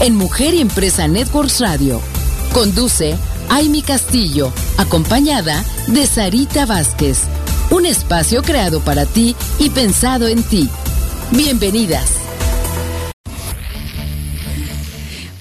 en Mujer y Empresa Networks Radio. Conduce Aimi Castillo, acompañada de Sarita Vázquez. Un espacio creado para ti y pensado en ti. Bienvenidas.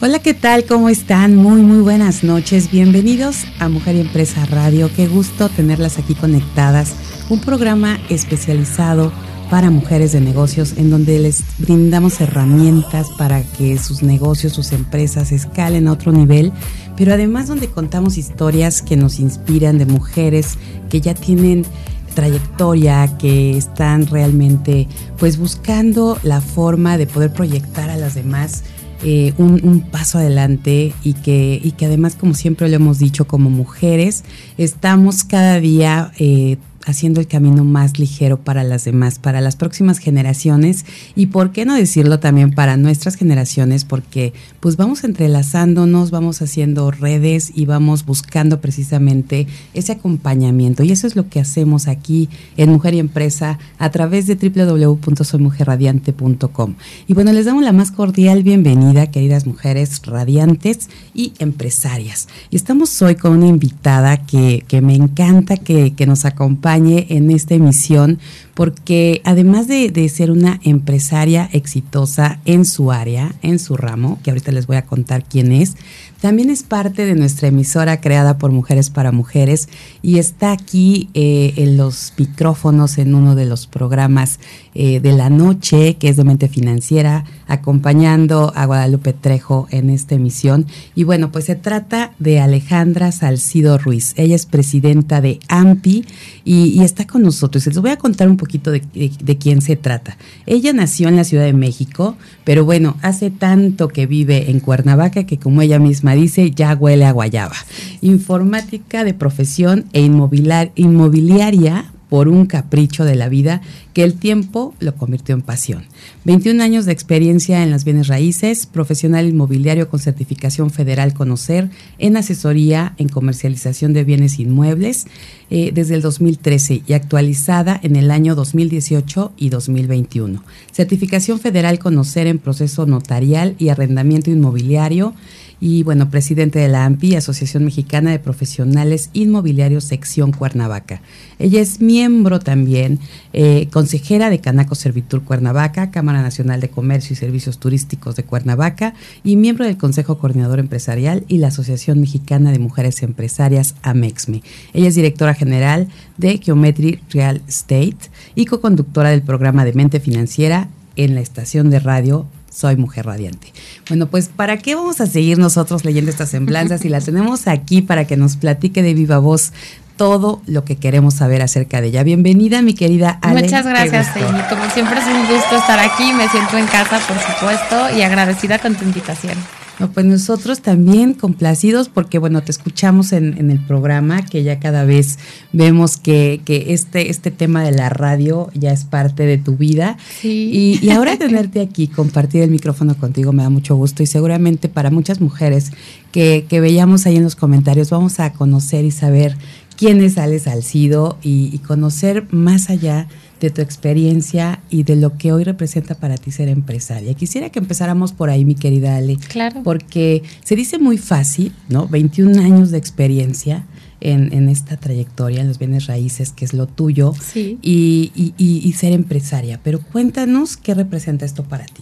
Hola, ¿qué tal? ¿Cómo están? Muy, muy buenas noches. Bienvenidos a Mujer y Empresa Radio. Qué gusto tenerlas aquí conectadas. Un programa especializado para mujeres de negocios en donde les brindamos herramientas para que sus negocios, sus empresas escalen a otro nivel, pero además donde contamos historias que nos inspiran de mujeres que ya tienen trayectoria, que están realmente pues buscando la forma de poder proyectar a las demás eh, un, paso adelante y que, y que además, como siempre lo hemos dicho, como mujeres, estamos cada día eh, haciendo el camino más ligero para las demás, para las próximas generaciones y por qué no decirlo también para nuestras generaciones, porque pues vamos entrelazándonos, vamos haciendo redes y vamos buscando precisamente ese acompañamiento y eso es lo que hacemos aquí en Mujer y Empresa a través de www.soymujerradiante.com. Y bueno, les damos la más cordial bienvenida, queridas mujeres radiantes y empresarias. Y estamos hoy con una invitada que, que me encanta que, que nos acompañe en esta emisión porque además de, ser una empresaria exitosa en su área, en su ramo, que ahorita les voy a contar quién es, también es parte de nuestra emisora creada por Mujeres para Mujeres y está aquí eh, en los micrófonos en uno de los programas eh, de la noche, que es de Mente Financiera, acompañando a Guadalupe Trejo en esta emisión. Y bueno, pues se trata de Alejandra Salcido Ruiz. Ella es presidenta de AMPI y, está con nosotros. Les voy a contar un poquito de, de quién se trata. Ella nació en la Ciudad de México, pero bueno, hace tanto que vive en Cuernavaca que como ella misma dice, ya huele a guayaba. Informática de profesión e inmobiliaria por un capricho de la vida que el tiempo lo convirtió en pasión. 21 años de experiencia en las bienes raíces, profesional inmobiliario con certificación federal Conocer, en asesoría en comercialización de bienes inmuebles eh, desde el 2013 y actualizada en el año 2018 y 2021. Certificación federal Conocer en proceso notarial y arrendamiento inmobiliario y bueno, presidente de la AMPI, Asociación Mexicana de Profesionales Inmobiliarios, sección Cuernavaca. Ella es miembro también, eh, consejera de Canaco Servitur Cuernavaca, Cámara Nacional de Comercio y Servicios Turísticos de Cuernavaca y miembro del Consejo Coordinador Empresarial y la Asociación Mexicana de Mujeres Empresarias, AMEXME. Ella es directora general de Geometry Real Estate y co-conductora del programa de Mente Financiera en la estación de radio soy mujer radiante. Bueno, pues ¿para qué vamos a seguir nosotros leyendo estas semblanzas y la tenemos aquí para que nos platique de viva voz todo lo que queremos saber acerca de ella. Bienvenida, mi querida Ale. Muchas gracias. Como siempre es un gusto estar aquí. Me siento en casa, por supuesto, y agradecida con tu invitación. No, pues nosotros también complacidos porque, bueno, te escuchamos en, el programa, que ya cada vez vemos que, que, este, este tema de la radio ya es parte de tu vida. Y, y ahora tenerte aquí, compartir el micrófono contigo, me da mucho gusto y seguramente para muchas mujeres que, que veíamos ahí en los comentarios, vamos a conocer y saber quién es Ale Salcido y, y conocer más allá de tu experiencia y de lo que hoy representa para ti ser empresaria. Quisiera que empezáramos por ahí, mi querida Ale. Claro. Porque se dice muy fácil, ¿no? 21 años de experiencia en, esta trayectoria, en los bienes raíces, que es lo tuyo, sí. y, y, y ser empresaria. Pero cuéntanos qué representa esto para ti.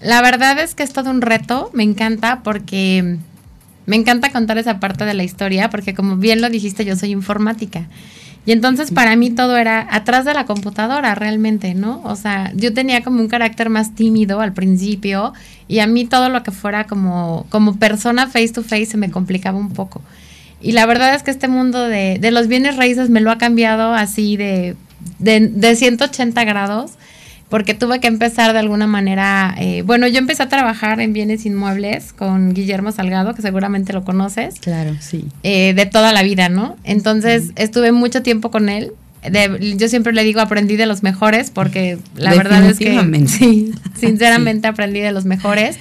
La verdad es que es todo un reto, me encanta porque me encanta contar esa parte de la historia, porque como bien lo dijiste, yo soy informática. Y entonces para mí todo era atrás de la computadora realmente, ¿no? O sea, yo tenía como un carácter más tímido al principio y a mí todo lo que fuera como, como persona face to face se me complicaba un poco. Y la verdad es que este mundo de, de los bienes raíces me lo ha cambiado así de, de, de 180 grados porque tuve que empezar de alguna manera, eh, bueno, yo empecé a trabajar en bienes inmuebles con Guillermo Salgado, que seguramente lo conoces. Claro, sí. Eh, de toda la vida, ¿no? Entonces estuve mucho tiempo con él. yo siempre le digo aprendí de los mejores porque la verdad es que sí, sinceramente aprendí de los mejores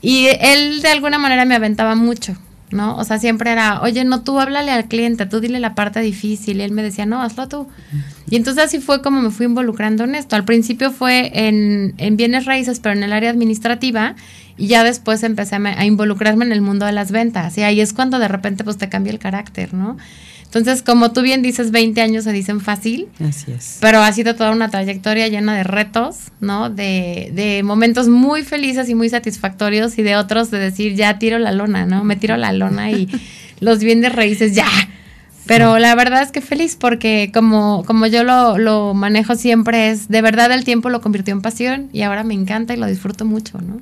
y él de alguna manera me aventaba mucho ¿no? O sea, siempre era, oye, no, tú háblale al cliente, tú dile la parte difícil. Y él me decía, no, hazlo tú. Y entonces así fue como me fui involucrando en esto. Al principio fue en, en bienes raíces, pero en el área administrativa. Y ya después empecé a, a, involucrarme en el mundo de las ventas. Y ahí es cuando de repente pues te cambia el carácter, ¿no? Entonces, como tú bien dices, 20 años se dicen fácil. Así es. Pero ha sido toda una trayectoria llena de retos, ¿no? De, de momentos muy felices y muy satisfactorios y de otros de decir, ya tiro la lona, ¿no? Me tiro la lona y los bienes raíces, ya. Pero la verdad es que feliz porque como, como yo lo, lo manejo siempre es, de verdad el tiempo lo convirtió en pasión y ahora me encanta y lo disfruto mucho, ¿no?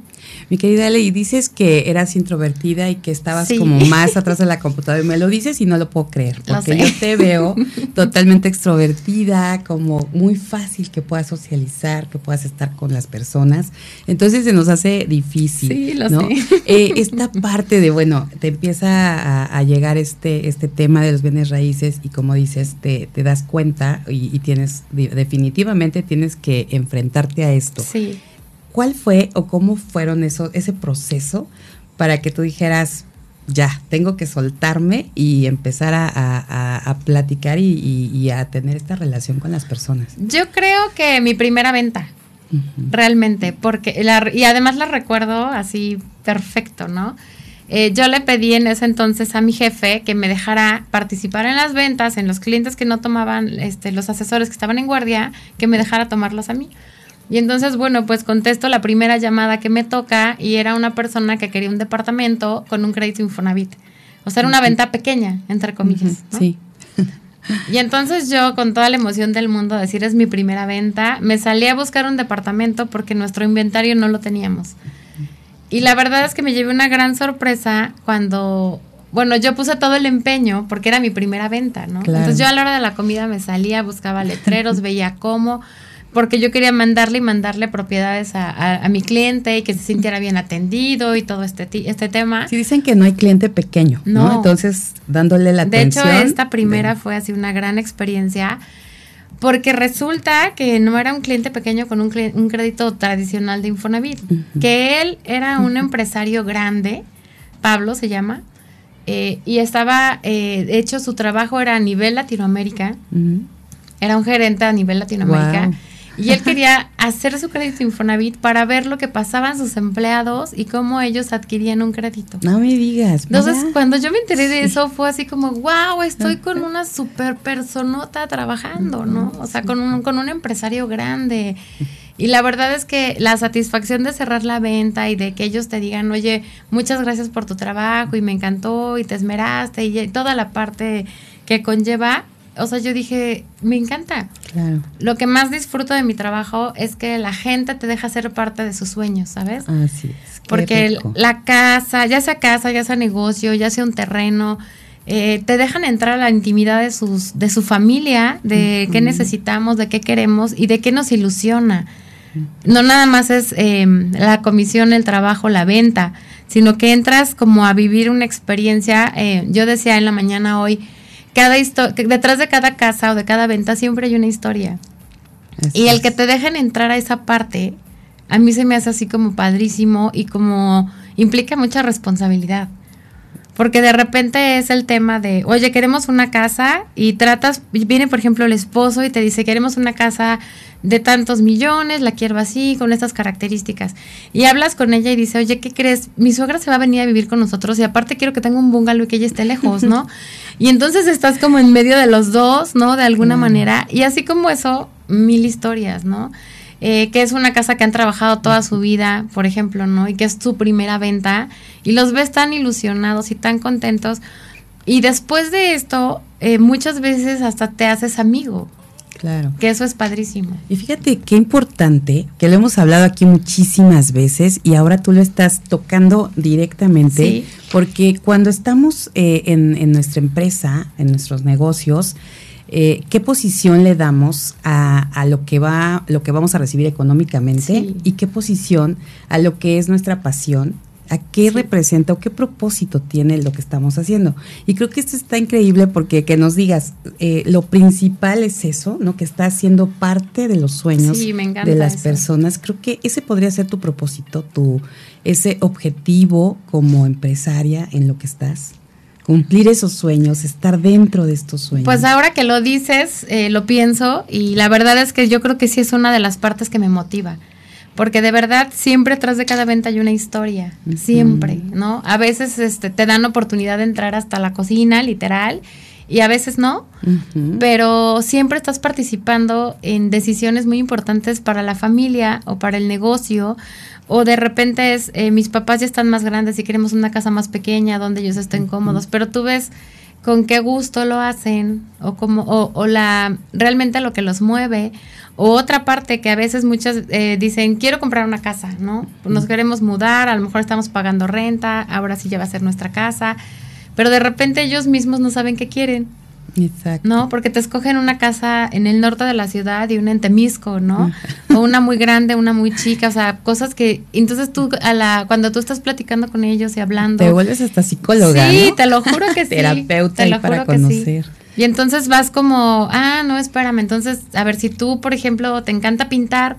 Mi querida Ale, y dices que eras introvertida y que estabas como más atrás de la computadora. Y me lo dices y no lo puedo creer, porque yo te veo totalmente extrovertida, como muy fácil que puedas socializar, que puedas estar con las personas. Entonces se nos hace difícil. Sí, lo ¿no? sé. Eh, esta parte de, bueno, te empieza a, a, llegar este, este tema de los bienes raíces y como dices, te, te das cuenta y, y tienes, definitivamente tienes que enfrentarte a esto. Sí. ¿Cuál fue o cómo fueron eso, ese proceso para que tú dijeras, ya, tengo que soltarme y empezar a, a, a platicar y, y, y, a tener esta relación con las personas? Yo creo que mi primera venta, uh -huh. realmente, porque la, y además la recuerdo así perfecto, ¿no? Eh, yo le pedí en ese entonces a mi jefe que me dejara participar en las ventas, en los clientes que no tomaban, este, los asesores que estaban en guardia, que me dejara tomarlos a mí. Y entonces, bueno, pues contesto la primera llamada que me toca y era una persona que quería un departamento con un crédito Infonavit. O sea, era una venta pequeña, entre comillas. ¿no? Sí. Y entonces yo, con toda la emoción del mundo, decir es mi primera venta, me salí a buscar un departamento porque nuestro inventario no lo teníamos. Y la verdad es que me llevé una gran sorpresa cuando, bueno, yo puse todo el empeño porque era mi primera venta, ¿no? Claro. Entonces yo a la hora de la comida me salía, buscaba letreros, veía cómo porque yo quería mandarle y mandarle propiedades a, a, a, mi cliente y que se sintiera bien atendido y todo este, este tema. Sí, dicen que no hay cliente pequeño, ¿no? ¿no? Entonces, dándole la de atención. De hecho, esta primera de... fue así una gran experiencia porque resulta que no era un cliente pequeño con un, un crédito tradicional de Infonavit, uh -huh. que él era un empresario grande, Pablo se llama, eh, y estaba, eh, de hecho, su trabajo era a nivel Latinoamérica, uh -huh. era un gerente a nivel Latinoamérica. Wow y él quería hacer su crédito Infonavit para ver lo que pasaban sus empleados y cómo ellos adquirían un crédito. No me digas. Entonces, cuando yo me enteré de eso, fue así como, wow, estoy con una super personota trabajando, ¿no? O sea, con un, con un empresario grande. Y la verdad es que la satisfacción de cerrar la venta y de que ellos te digan, oye, muchas gracias por tu trabajo y me encantó y te esmeraste y toda la parte que conlleva, o sea, yo dije, me encanta. Claro. Lo que más disfruto de mi trabajo es que la gente te deja ser parte de sus sueños, ¿sabes? Así es. Qué Porque rico. la casa, ya sea casa, ya sea negocio, ya sea un terreno, eh, te dejan entrar a la intimidad de sus, de su familia, de uh -huh. qué necesitamos, de qué queremos y de qué nos ilusiona. Uh -huh. No nada más es eh, la comisión, el trabajo, la venta, sino que entras como a vivir una experiencia. Eh, yo decía en la mañana hoy, cada detrás de cada casa o de cada venta siempre hay una historia. Y el que te dejen entrar a esa parte, a mí se me hace así como padrísimo y como implica mucha responsabilidad. Porque de repente es el tema de, oye, queremos una casa y tratas, viene por ejemplo el esposo y te dice, queremos una casa de tantos millones, la quiero así, con estas características. Y hablas con ella y dice, oye, ¿qué crees? Mi suegra se va a venir a vivir con nosotros y aparte quiero que tenga un bungalow y que ella esté lejos, ¿no? y entonces estás como en medio de los dos, ¿no? De alguna mm. manera. Y así como eso, mil historias, ¿no? Eh, que es una casa que han trabajado toda su vida, por ejemplo, ¿no? Y que es su primera venta, y los ves tan ilusionados y tan contentos. Y después de esto, eh, muchas veces hasta te haces amigo. Claro. Que eso es padrísimo. Y fíjate qué importante, que lo hemos hablado aquí muchísimas veces y ahora tú lo estás tocando directamente, Sí. porque cuando estamos eh, en, en nuestra empresa, en nuestros negocios, eh, ¿qué posición le damos a, a lo que va, lo que vamos a recibir económicamente Sí. y qué posición a lo que es nuestra pasión? ¿A qué representa o qué propósito tiene lo que estamos haciendo? Y creo que esto está increíble porque que nos digas, eh, lo principal es eso, ¿no? Que está siendo parte de los sueños Sí, de las eso. personas. Creo que ese podría ser tu propósito, tu ese objetivo como empresaria en lo que estás. Cumplir esos sueños, estar dentro de estos sueños. Pues ahora que lo dices, eh, lo pienso y la verdad es que yo creo que sí es una de las partes que me motiva. Porque de verdad siempre atrás de cada venta hay una historia, siempre, ¿no? A veces este, te dan oportunidad de entrar hasta la cocina, literal, y a veces no, pero siempre estás participando en decisiones muy importantes para la familia o para el negocio. O de repente es, eh, mis papás ya están más grandes y queremos una casa más pequeña donde ellos estén cómodos, pero tú ves con qué gusto lo hacen o como o, o la realmente lo que los mueve o otra parte que a veces muchas eh, dicen quiero comprar una casa no nos queremos mudar a lo mejor estamos pagando renta ahora sí ya va a ser nuestra casa pero de repente ellos mismos no saben qué quieren Exacto. ¿no? Porque te escogen una casa en el norte de la ciudad y una en Temisco, ¿no? o una muy grande, una muy chica, o sea, cosas que entonces tú a la cuando tú estás platicando con ellos y hablando Te vuelves hasta psicóloga. Sí, ¿no? te lo juro que sí. Terapeuta te ahí lo para juro que sí. Y entonces vas como, ah, no, espérame. Entonces, a ver, si tú, por ejemplo, te encanta pintar,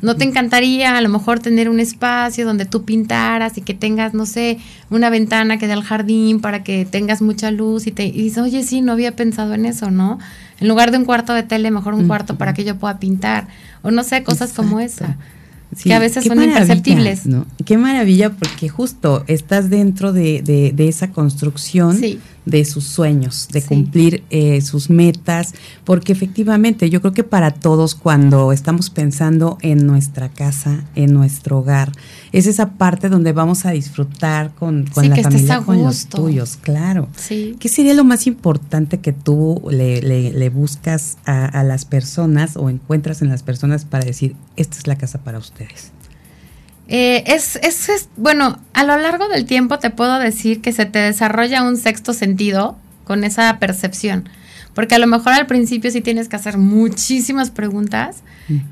¿no te encantaría a lo mejor tener un espacio donde tú pintaras y que tengas, no sé, una ventana que dé al jardín para que tengas mucha luz y te y dices, oye, sí, no había pensado en eso, ¿no? En lugar de un cuarto de tele, mejor un cuarto para que yo pueda pintar. O no sé, cosas como esa. Sí, que a veces son imperceptibles. ¿no? Qué maravilla porque justo estás dentro de, de- de esa construcción Sí. De sus sueños, de Sí. cumplir eh, sus metas, porque efectivamente yo creo que para todos cuando estamos pensando en nuestra casa, en nuestro hogar, es esa parte donde vamos a disfrutar con, con Sí, la que familia, a con los tuyos, claro. Sí. ¿Qué sería lo más importante que tú le, le- le buscas a, a las personas o encuentras en las personas para decir, esta es la casa para ustedes? Eh, es, es, es- bueno, a lo largo del tiempo te puedo decir que se te desarrolla un sexto sentido con esa percepción. Porque a lo mejor al principio sí tienes que hacer muchísimas preguntas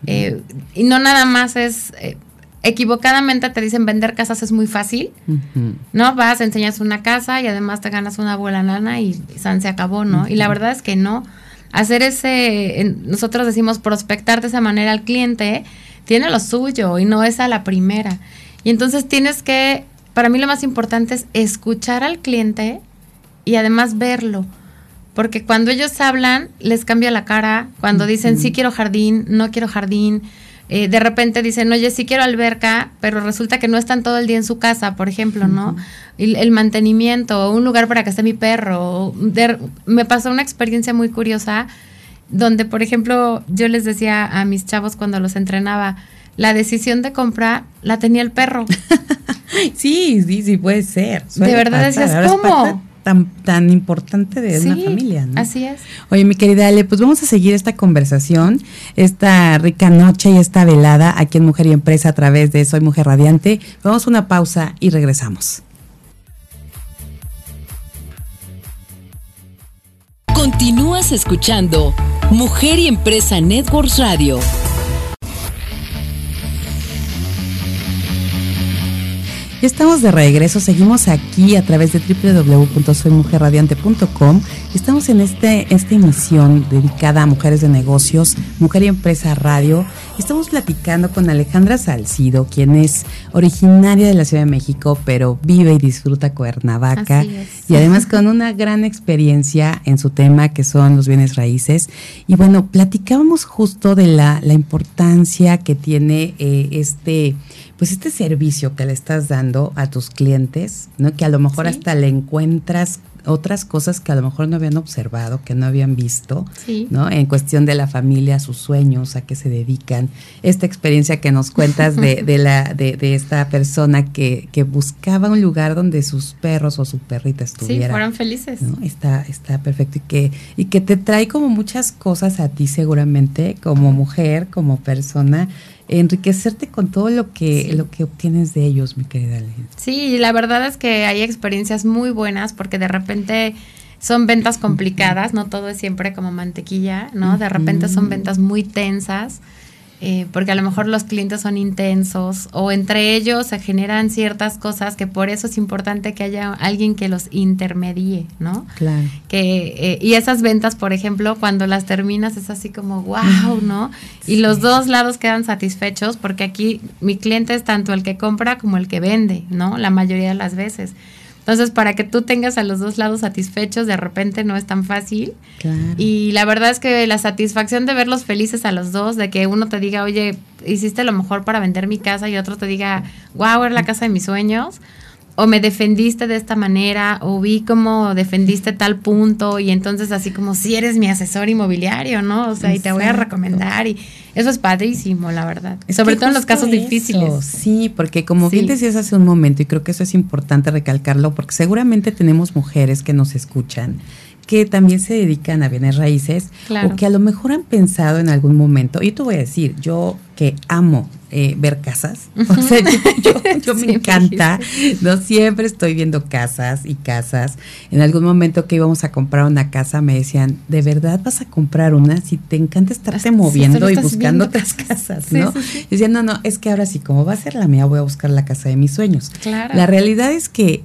eh, y no nada más es, eh, equivocadamente te dicen vender casas es muy fácil. ¿no? Vas, enseñas una casa y además te ganas una buena lana y San se acabó, ¿no? Y la verdad es que no. Hacer ese, nosotros decimos prospectar de esa manera al cliente, tiene lo suyo y no es a la primera. Y entonces tienes que, para mí lo más importante es escuchar al cliente y además verlo. Porque cuando ellos hablan, les cambia la cara. Cuando dicen, sí quiero jardín, no quiero jardín. eh, de repente dicen, oye, sí quiero alberca, pero resulta que no están todo el día en su casa, por ejemplo, ¿no? El, el mantenimiento, un lugar para que esté mi perro. de- me pasó una experiencia muy curiosa donde, por ejemplo, yo les decía a mis chavos cuando los entrenaba, la decisión de compra la tenía el perro. Sí, sí, sí, puede ser. De verdad decías, ¿cómo? tan, tan importante de una familia, ¿no? Así es. Oye, mi querida Ale, pues vamos a seguir esta conversación, esta rica noche y esta velada aquí en Mujer y Empresa a través de Soy Mujer Radiante. Vamos a una pausa y regresamos. Continúas escuchando Mujer y Empresa Networks Radio. Estamos de regreso, seguimos aquí a través de www.soymujerradiante.com. Estamos en este, esta emisión dedicada a mujeres de negocios, Mujer y Empresa Radio. Estamos platicando con Alejandra Salcido, quien es originaria de la Ciudad de México, pero vive y disfruta Cuernavaca. Y además con una gran experiencia en su tema que son los bienes raíces. Y bueno, platicábamos justo de la, la importancia que tiene eh, este, pues este servicio que le estás dando a tus clientes, ¿no? Que a lo mejor hasta le encuentras otras cosas que a lo mejor no habían observado, que no habían visto, ¿no? En cuestión de la familia, sus sueños, a qué se dedican. Esta experiencia que nos cuentas de, de la, de, de, esta persona que, que, buscaba un lugar donde sus perros o su perrita estuvieran. Sí, fueran felices. ¿no? Está, está perfecto. Y que, y que te trae como muchas cosas a ti seguramente, como mujer, como persona enriquecerte con todo lo que, lo que obtienes de ellos, mi querida Lena. Sí, la verdad es que hay experiencias muy buenas porque de repente son ventas complicadas, no todo es siempre como mantequilla, ¿no? De repente son ventas muy tensas eh, porque a lo mejor los clientes son intensos o entre ellos se generan ciertas cosas que por eso es importante que haya alguien que los intermedie, ¿no? Claro. Que, eh, y esas ventas, por ejemplo, cuando las terminas es así como, wow, ¿no? Y los dos lados quedan satisfechos porque aquí mi cliente es tanto el que compra como el que vende, ¿no? La mayoría de las veces. Entonces, para que tú tengas a los dos lados satisfechos, de repente no es tan fácil. Y la verdad es que la satisfacción de verlos felices a los dos, de que uno te diga, oye, hiciste lo mejor para vender mi casa y otro te diga, wow, era la casa de mis sueños o me defendiste de esta manera, o vi cómo defendiste tal punto, y entonces así como si eres mi asesor inmobiliario, ¿no? O sea, y te voy a recomendar, y eso es padrísimo, la verdad. Sobre todo en los casos difíciles. Sí, porque como bien decías hace un momento, y creo que eso es importante recalcarlo, porque seguramente tenemos mujeres que nos escuchan que también se dedican a bienes raíces o que a lo mejor han pensado en algún momento, y te voy a decir, yo que amo eh, ver casas, o sea, yo, me encanta, no siempre estoy viendo casas y casas. En algún momento que íbamos a comprar una casa me decían, ¿de verdad vas a comprar una? Si te encanta estarte moviendo y buscando otras casas, ¿no? Y decían, no, no, es que ahora sí, como va a ser la mía, voy a buscar la casa de mis sueños. La realidad es que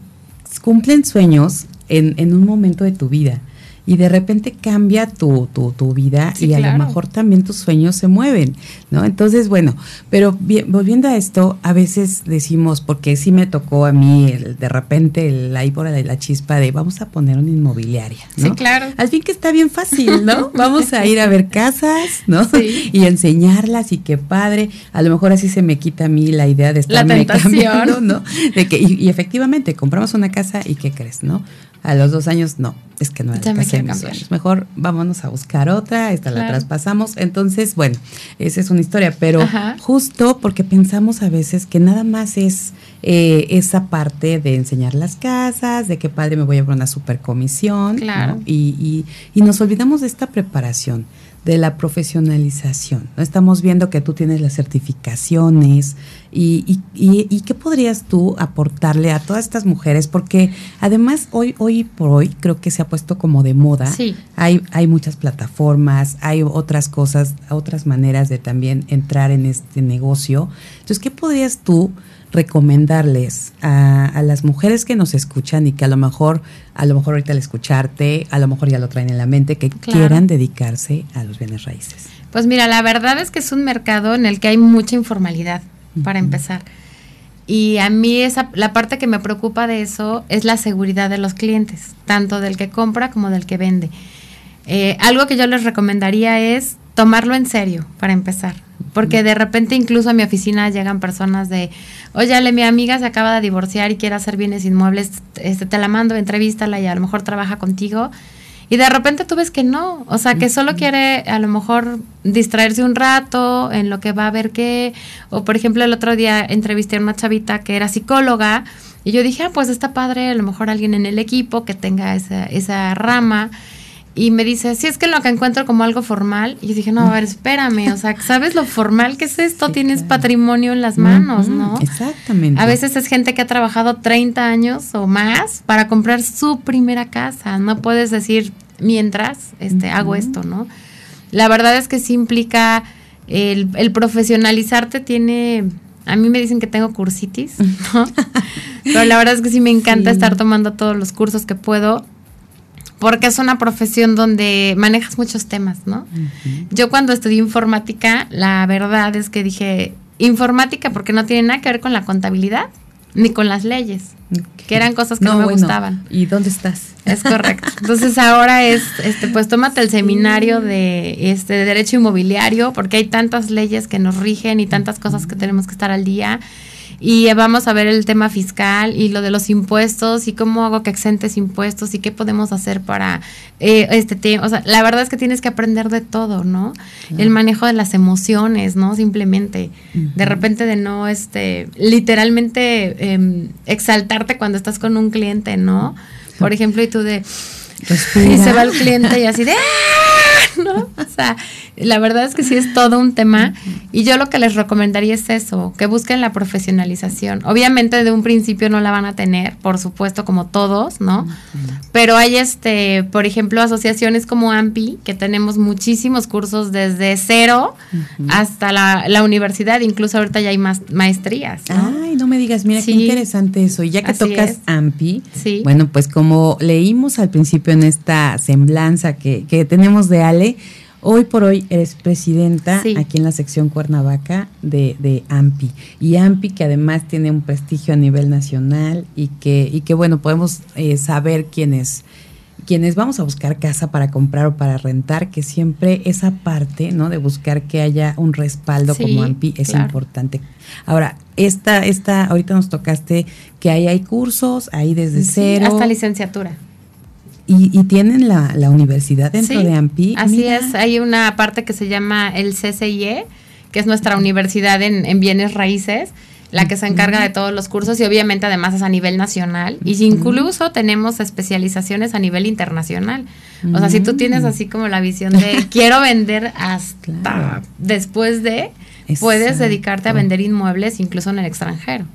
cumplen sueños en, en un momento de tu vida y de repente cambia tu, tu, tu vida y a lo mejor también tus sueños se mueven, ¿no? Entonces, bueno, pero volviendo a esto, a veces decimos, porque sí me tocó a mí el, de repente el, ahí por la chispa de vamos a poner una inmobiliaria, ¿no? Sí, claro. Al fin que está bien fácil, ¿no? vamos a ir a ver casas, ¿no? Sí. Y enseñarlas y qué padre. A lo mejor así se me quita a mí la idea de estar cambiando, ¿no? De que, y, y efectivamente, compramos una casa y ¿qué crees, no? A los dos años, no, es que no sueños. Mejor vámonos a buscar otra, esta la traspasamos. Entonces, bueno, esa es una historia, pero justo porque pensamos a veces que nada más es eh, esa parte de enseñar las casas, de qué padre me voy a poner una super comisión, claro. y, y, y nos olvidamos de esta preparación de la profesionalización. ¿no? Estamos viendo que tú tienes las certificaciones y, y, y, qué podrías tú aportarle a todas estas mujeres, porque además hoy, hoy por hoy creo que se ha puesto como de moda. Sí. Hay, hay muchas plataformas, hay otras cosas, otras maneras de también entrar en este negocio. Entonces, ¿qué podrías tú recomendarles a, a, las mujeres que nos escuchan y que a lo mejor, a lo mejor ahorita al escucharte, a lo mejor ya lo traen en la mente, que claro. quieran dedicarse a los bienes raíces? Pues mira, la verdad es que es un mercado en el que hay mucha informalidad, uh -huh. para empezar. Y a mí esa, la parte que me preocupa de eso es la seguridad de los clientes, tanto del que compra como del que vende. Eh, algo que yo les recomendaría es tomarlo en serio, para empezar. Porque de repente incluso a mi oficina llegan personas de, oye, mi amiga se acaba de divorciar y quiere hacer bienes inmuebles, este, te la mando, entrevístala y a lo mejor trabaja contigo. Y de repente tú ves que no, o sea, que solo quiere a lo mejor distraerse un rato en lo que va a ver qué. O por ejemplo, el otro día entrevisté a una chavita que era psicóloga y yo dije, ah, pues está padre, a lo mejor alguien en el equipo que tenga esa, esa rama. Y me dice, sí, es que lo que encuentro como algo formal. Y yo dije, no, a ver, espérame, o sea, ¿sabes lo formal que es esto? Sí, Tienes claro. patrimonio en las manos, uh -huh, ¿no? Exactamente. A veces es gente que ha trabajado 30 años o más para comprar su primera casa. No puedes decir, mientras este, uh -huh. hago esto, ¿no? La verdad es que sí implica el, el profesionalizarte tiene... A mí me dicen que tengo cursitis, ¿no? Pero la verdad es que sí me encanta sí. estar tomando todos los cursos que puedo porque es una profesión donde manejas muchos temas, ¿no? Uh -huh. Yo cuando estudié informática, la verdad es que dije, informática porque no tiene nada que ver con la contabilidad ni con las leyes, okay. que eran cosas que no, no me bueno, gustaban. ¿Y dónde estás? Es correcto. Entonces ahora es, este, pues tómate el seminario de, este, de derecho inmobiliario, porque hay tantas leyes que nos rigen y tantas cosas que tenemos que estar al día y vamos a ver el tema fiscal y lo de los impuestos y cómo hago que exentes impuestos y qué podemos hacer para eh, este tema. O sea, la verdad es que tienes que aprender de todo, ¿no? El manejo de las emociones, ¿no? Simplemente, de repente de no, este, literalmente em, exaltarte cuando estás con un cliente, ¿no? Por ejemplo, y tú de... Y se va el cliente y así de... ¡Ah! ¿no? O sea, la verdad es que sí es todo un tema y yo lo que les recomendaría es eso, que busquen la profesionalización. Obviamente de un principio no la van a tener, por supuesto como todos, ¿no? Pero hay este, por ejemplo, asociaciones como AMPI, que tenemos muchísimos cursos desde cero hasta la, universidad, incluso ahorita ya hay más maestrías. Ay, no me digas, mira qué interesante eso. Y ya que tocas AMPI, bueno, pues como leímos al principio en esta semblanza que, que tenemos de Ale, Hoy por hoy eres presidenta aquí en la sección Cuernavaca de, de, AMPI. Y AMPI que además tiene un prestigio a nivel nacional y que, y que bueno, podemos eh, saber quiénes quienes vamos a buscar casa para comprar o para rentar, que siempre esa parte, ¿no? De buscar que haya un respaldo como AMPI es importante. Ahora, esta, esta, ahorita nos tocaste que ahí hay cursos, ahí desde cero. Hasta licenciatura. Y, tienen la, la, universidad dentro de AMPI. Así es, hay una parte que se llama el CCIE, que es nuestra universidad en, en bienes raíces, la que se encarga de todos los cursos y obviamente además es a nivel nacional. Y incluso tenemos especializaciones a nivel internacional. O sea, si tú tienes así como la visión de quiero vender hasta después de, puedes dedicarte a vender inmuebles incluso en el extranjero.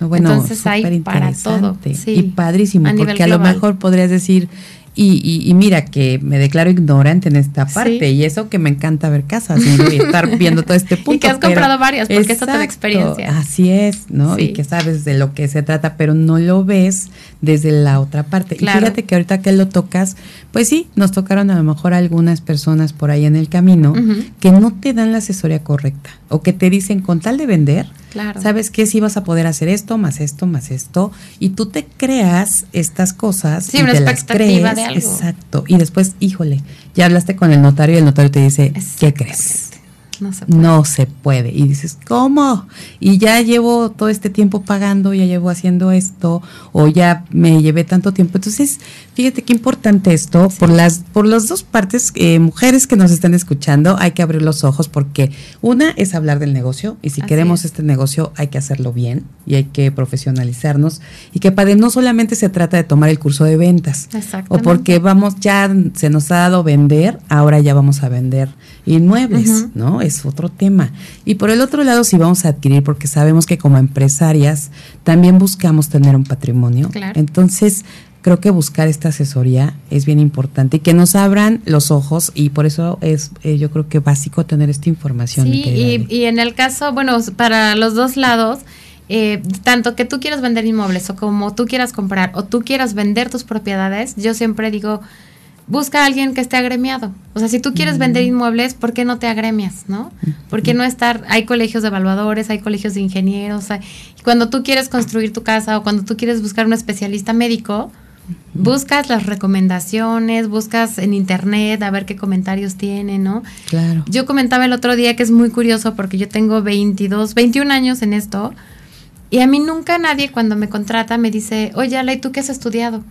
Bueno, Entonces hay para todo. y padrísimo, porque a lo mejor podrías decir, y, y, mira que me declaro ignorante en esta parte y eso que me encanta ver casas y estar viendo todo este punto. y que has comprado varias porque te da experiencia. Así es, ¿no? Y que sabes de lo que se trata, pero no lo ves desde la otra parte. Y fíjate que ahorita que lo tocas, pues sí, nos tocaron a lo mejor algunas personas por ahí en el camino que no te dan la asesoría correcta o que te dicen con tal de vender, ¿Sabes qué? Si vas a poder hacer esto, más esto, más esto. Y tú te creas estas cosas. Sí, una expectativa de algo. Exacto. Y después, híjole, ya hablaste con el notario y el notario te dice, ¿qué crees? No se, puede. Y dices, ¿cómo? Y ya llevo todo este tiempo pagando, ya llevo haciendo esto, o ya me llevé tanto tiempo. Entonces, fíjate qué importante esto, por las, por las dos partes, eh, mujeres que nos están escuchando, hay que abrir los ojos porque una es hablar del negocio, y si queremos este negocio hay que hacerlo bien y hay que profesionalizarnos. Y que padre, no solamente se trata de tomar el curso de ventas, o porque vamos, ya se nos ha dado vender, ahora ya vamos a vender inmuebles, ¿no? Es otro tema. Y por el otro lado, si vamos a adquirir, porque sabemos que como empresarias también buscamos tener un patrimonio. Entonces, creo que buscar esta asesoría es bien importante y que nos abran los ojos y por eso es eh, yo creo que básico tener esta información. Sí, y, y, en el caso, bueno, para los dos lados, eh, tanto que tú quieras vender inmuebles o como tú quieras comprar o tú quieras vender tus propiedades, yo siempre digo, busca a alguien que esté agremiado. O sea, si tú quieres vender inmuebles, ¿por qué no te agremias, no? ¿Por qué no estar? Hay colegios de evaluadores, hay colegios de ingenieros. cuando tú quieres construir tu casa o cuando tú quieres buscar un especialista médico, buscas las recomendaciones, buscas en internet a ver qué comentarios tiene, ¿no? Claro. Yo comentaba el otro día que es muy curioso porque yo tengo 22, 21 años en esto y a mí nunca nadie cuando me contrata me dice, oye, Ale, ¿tú qué has estudiado?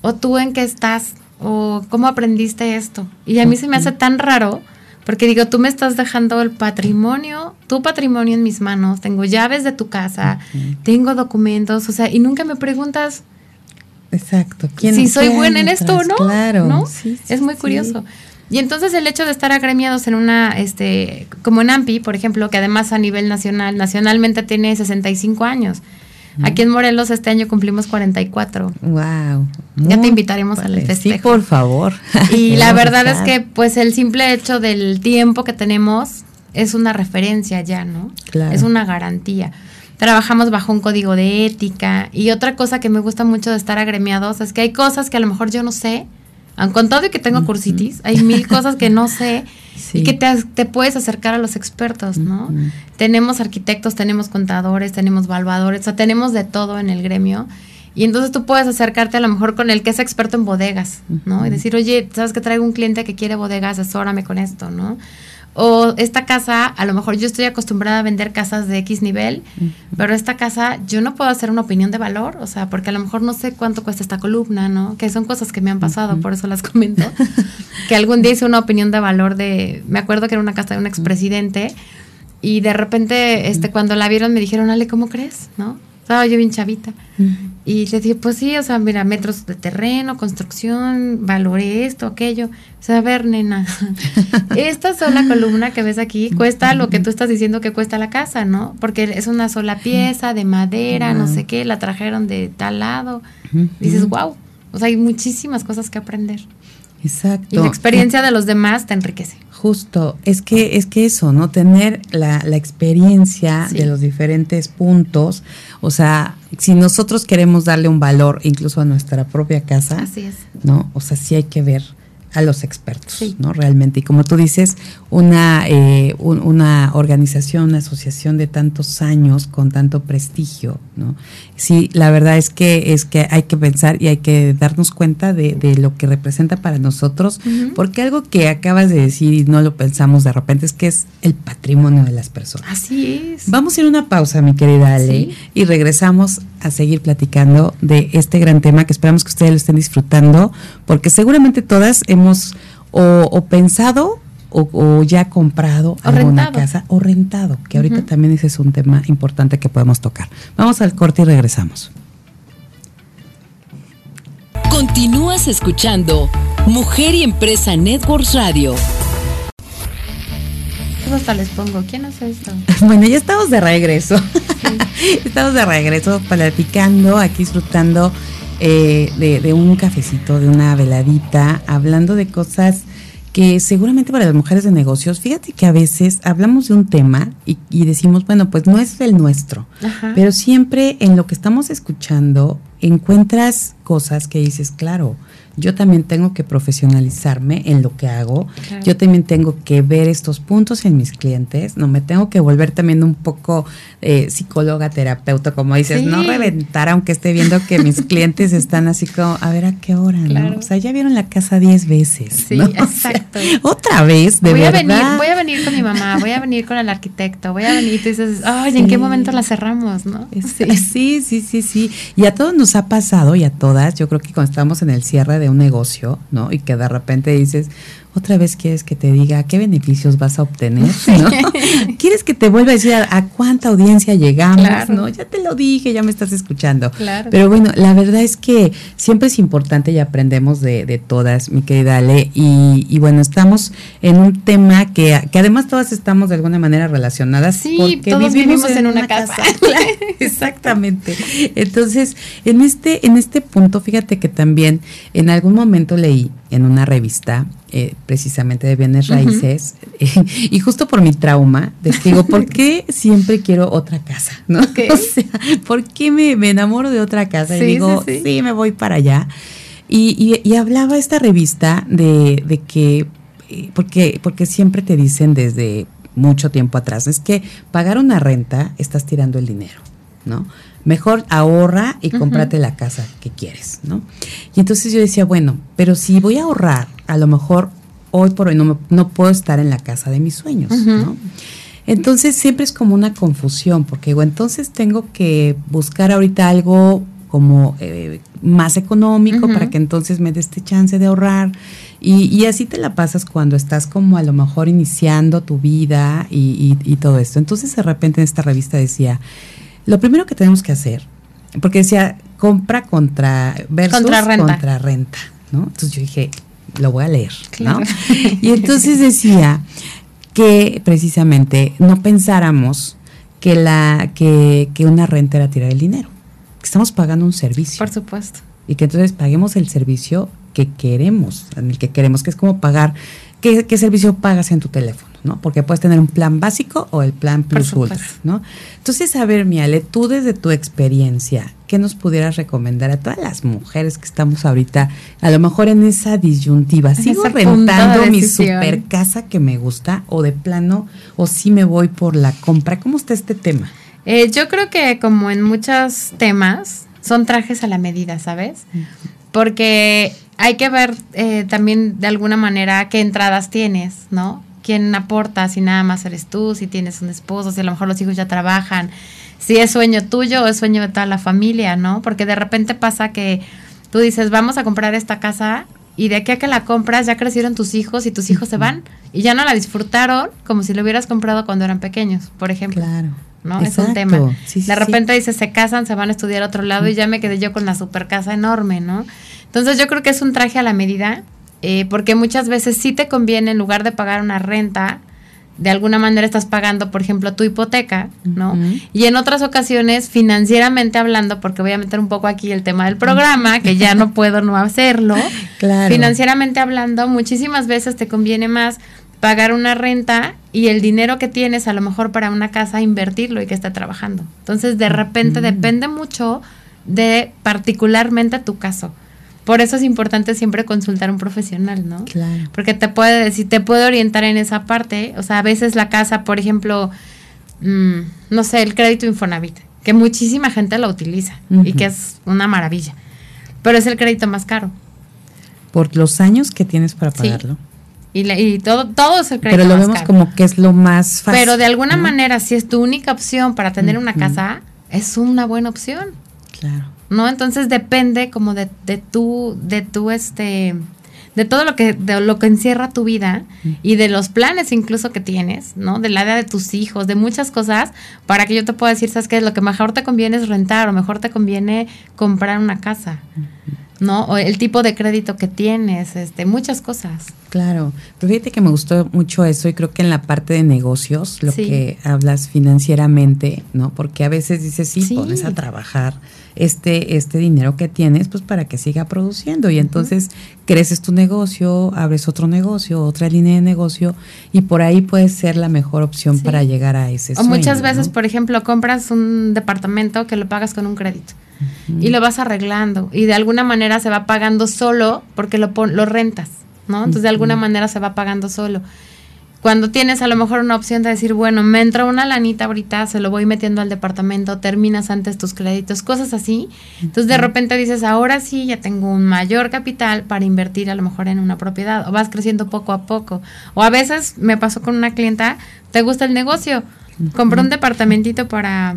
¿O tú en qué estás? o cómo aprendiste esto. Y a mí se me hace tan raro porque digo, tú me estás dejando el patrimonio, tu patrimonio en mis manos, tengo llaves de tu casa, tengo documentos, o sea, y nunca me preguntas. Exacto. si soy buena en esto o no. Claro. ¿no? es muy curioso. Y entonces el hecho de estar agremiados en una, este, como en AMPI, por ejemplo, que además a nivel nacional, nacionalmente tiene 65 años, Aquí en Morelos este año cumplimos 44. Wow. Ya te invitaremos al festejo. Sí, por favor. Y la verdad es que pues el simple hecho del tiempo que tenemos es una referencia ya, ¿no? Claro. Es una garantía. Trabajamos bajo un código de ética y otra cosa que me gusta mucho de estar agremiados es que hay cosas que a lo mejor yo no sé, aun con todo y que tengo cursitis, hay mil cosas que no sé y que te, puedes acercar a los expertos, ¿no? Tenemos arquitectos, tenemos contadores, tenemos valvadores, o sea, tenemos de todo en el gremio. Y entonces tú puedes acercarte a lo mejor con el que es experto en bodegas, ¿no? Y decir, oye, ¿sabes que traigo un cliente que quiere bodegas? Asesórame con esto, ¿no? O esta casa, a lo mejor yo estoy acostumbrada a vender casas de X nivel, pero esta casa yo no puedo hacer una opinión de valor, o sea, porque a lo mejor no sé cuánto cuesta esta columna, ¿no? Que son cosas que me han pasado, por eso las comento. que algún día hice una opinión de valor de, me acuerdo que era una casa de un expresidente, y de repente, este, cuando la vieron me dijeron, Ale, ¿cómo crees? ¿No? Estaba yo bien chavita. Y le dije, pues sí, o sea, mira, metros de terreno, construcción, valoré esto, aquello. O sea, a ver, nena, esta sola columna que ves aquí cuesta lo que tú estás diciendo que cuesta la casa, ¿no? Porque es una sola pieza de madera, no sé qué, la trajeron de tal lado. Dices, wow, o sea, hay muchísimas cosas que aprender. Exacto. Y la experiencia de los demás te enriquece. Justo, es que, es que eso, ¿no? Tener la, la experiencia de los diferentes puntos, o sea, si nosotros queremos darle un valor incluso a nuestra propia casa, Así es. ¿no? O sea, sí hay que ver a los expertos, ¿no? Realmente. Y como tú dices, una, eh, una organización, una asociación de tantos años con tanto prestigio, ¿no? Sí, la verdad es que, es que hay que pensar y hay que darnos cuenta de, de lo que representa para nosotros, porque algo que acabas de decir y no lo pensamos de repente es que es el patrimonio de las personas. Así es. Vamos a ir a una pausa, mi querida Ale, Sí. y regresamos a seguir platicando de este gran tema que esperamos que ustedes lo estén disfrutando, porque seguramente todas hemos o, o pensado o, o ya comprado O alguna rentado. casa o rentado, que ahorita también ese es un tema importante que podemos tocar. Vamos al corte y regresamos. Continúas escuchando Mujer y Empresa Networks Radio. Yo hasta les pongo, ¿quién hace esto? Bueno, ya estamos de regreso. estamos de regreso platicando, aquí disfrutando eh, de, de un cafecito, de una veladita, hablando de cosas que seguramente para las mujeres de negocios, fíjate que a veces hablamos de un tema y, y decimos, bueno, pues no es el nuestro, Ajá. pero siempre en lo que estamos escuchando encuentras cosas que dices, claro, yo también tengo que profesionalizarme en lo que hago, Claro. yo también tengo que ver estos puntos en mis clientes, no me tengo que volver también un poco eh, psicóloga, terapeuta, como dices, Sí. no reventar aunque esté viendo que mis clientes están así como, a ver a qué hora, Claro. ¿no? O sea, ya vieron la casa 10 veces. Sí, ¿no? O sea, exacto. otra vez, de voy a verdad. venir, voy a venir con mi mamá, voy a venir con el arquitecto, voy a venir y tú dices, ay, ¿en qué momento la cerramos, no? Sí. sí, sí, sí, sí. Y a todos nos ha pasado y a todas, yo creo que cuando estamos en el cierre de un negocio, ¿no? Y que de repente dices, otra vez quieres que te diga qué beneficios vas a obtener, ¿no? quieres que te vuelva a decir a, a cuánta audiencia llegamos, Claro. ¿no? Ya te lo dije, ya me estás escuchando. Claro. Pero bueno, la verdad es que siempre es importante y aprendemos de, de todas, mi querida Ale. Y, y bueno, estamos en un tema que, que además todas estamos de alguna manera relacionadas. Sí, porque todos vivimos en una casa. Claro, Exactamente. Entonces, en este, en este punto, fíjate que también en algún momento leí en una revista, eh, precisamente de bienes raíces, eh, y justo por mi trauma, que digo, ¿por qué siempre quiero otra casa? ¿No? Ok. O sea, ¿por qué me, me enamoro de otra casa? Sí, y digo, sí, sí, sí. me voy para allá. Y, y- y hablaba esta revista de, de que, eh, porque, porque siempre te dicen desde mucho tiempo atrás, es que pagar una renta estás tirando el dinero, ¿no? Mejor ahorra y cómprate la casa que quieres, ¿no? Y entonces yo decía, bueno, pero si voy a ahorrar, a lo mejor hoy por hoy no, me- no puedo estar en la casa de mis sueños. ¿no? Entonces siempre es como una confusión, porque digo, entonces tengo que buscar ahorita algo como eh, más económico para que entonces me dé este chance de ahorrar. Y, y así te la pasas cuando estás como a lo mejor iniciando tu vida y, y- y todo esto. Entonces de repente en esta revista decía, lo primero que tenemos que hacer, porque decía compra contra versus Contra renta. contra renta, ¿no? Entonces yo dije, lo voy a leer, ¿no? Claro. Y entonces decía que precisamente no pensáramos que la que, que una renta era tirar el dinero, que estamos pagando un servicio Por supuesto. y que entonces paguemos el servicio que queremos, en el que queremos, que es como pagar, ¿qué, qué servicio pagas en tu teléfono? ¿no? Porque puedes tener un plan básico o el plan plus ultra. ¿no? Entonces, a ver, Miale, tú desde tu experiencia, ¿qué nos pudieras recomendar a todas las mujeres que estamos ahorita, a lo mejor en esa disyuntiva? En ¿Sigo de rentando mi super casa que me gusta o de plano o sí me voy por la compra? ¿Cómo está este tema? Eh, yo creo que como en muchos temas, son trajes a la medida, ¿sabes? Porque hay que ver eh, también de alguna manera qué entradas tienes, ¿no? quién aporta, si nada más eres tú, si tienes un esposo, si a lo mejor los hijos ya trabajan, si es sueño tuyo o es sueño de toda la familia, ¿no? Porque de repente pasa que tú dices, vamos a comprar esta casa y de aquí a que la compras ya crecieron tus hijos y tus hijos se van y ya no la disfrutaron como si lo hubieras comprado cuando eran pequeños, por ejemplo. Claro. ¿no? Es un tema. de repente dices, se casan, se van a estudiar a otro lado y ya me quedé yo con la super casa enorme, ¿no? Entonces yo creo que es un traje a la medida, eh, porque muchas veces sí te conviene, en lugar de pagar una renta, de alguna manera estás pagando, por ejemplo, tu hipoteca, ¿no? Y en otras ocasiones, financieramente hablando, porque voy a meter un poco aquí el tema del programa, que ya no puedo no hacerlo, claro. financieramente hablando, muchísimas veces te conviene más pagar una renta y el dinero que tienes a lo mejor para una casa invertirlo y que esté trabajando. Entonces, de repente depende mucho de particularmente tu caso. Por eso es importante siempre consultar a un profesional, ¿no? Claro. Porque te puede decir, te puede orientar en esa parte. O sea, a veces la casa, por ejemplo, mm, no sé, el crédito Infonavit, que muchísima gente lo utiliza y que es una maravilla. Pero es el crédito más caro. Por los años que tienes para pagarlo. Y, y, todo, todo es el crédito Pero lo vemos como que es lo más fácil. Pero de alguna manera, si es tu única opción para tener una casa, es una buena opción. Claro. ¿No? Entonces depende como de, de tu, de tu este, de todo lo que, de lo que encierra tu vida y de los planes incluso que tienes, ¿no? De la edad de tus hijos, de muchas cosas, para que yo te pueda decir, ¿sabes qué? Lo que mejor te conviene es rentar o mejor te conviene comprar una casa. ¿no? O el tipo de crédito que tienes, este, muchas cosas. Claro, pero fíjate que me gustó mucho eso y creo que en la parte de negocios, lo que hablas financieramente, ¿no? Porque a veces dices, sí, pones a trabajar este, este dinero que tienes, pues para que siga produciendo. Y entonces creces tu negocio, abres otro negocio, otra línea de negocio y por ahí puede ser la mejor opción para llegar a ese O muchas veces, por ejemplo, compras un departamento que lo pagas con un crédito y lo vas arreglando y de alguna manera se va pagando solo porque lo, lo rentas, ¿no? Entonces de alguna manera se va pagando solo. Cuando tienes a lo mejor una opción de decir, bueno, me entra una lanita ahorita, se lo voy metiendo al departamento, terminas antes tus créditos, cosas así. Entonces de repente dices, ahora sí, ya tengo un mayor capital para invertir a lo mejor en una propiedad, o vas creciendo poco a poco. O a veces me pasó con una clienta, ¿te gusta el negocio? Compró un departamentito para,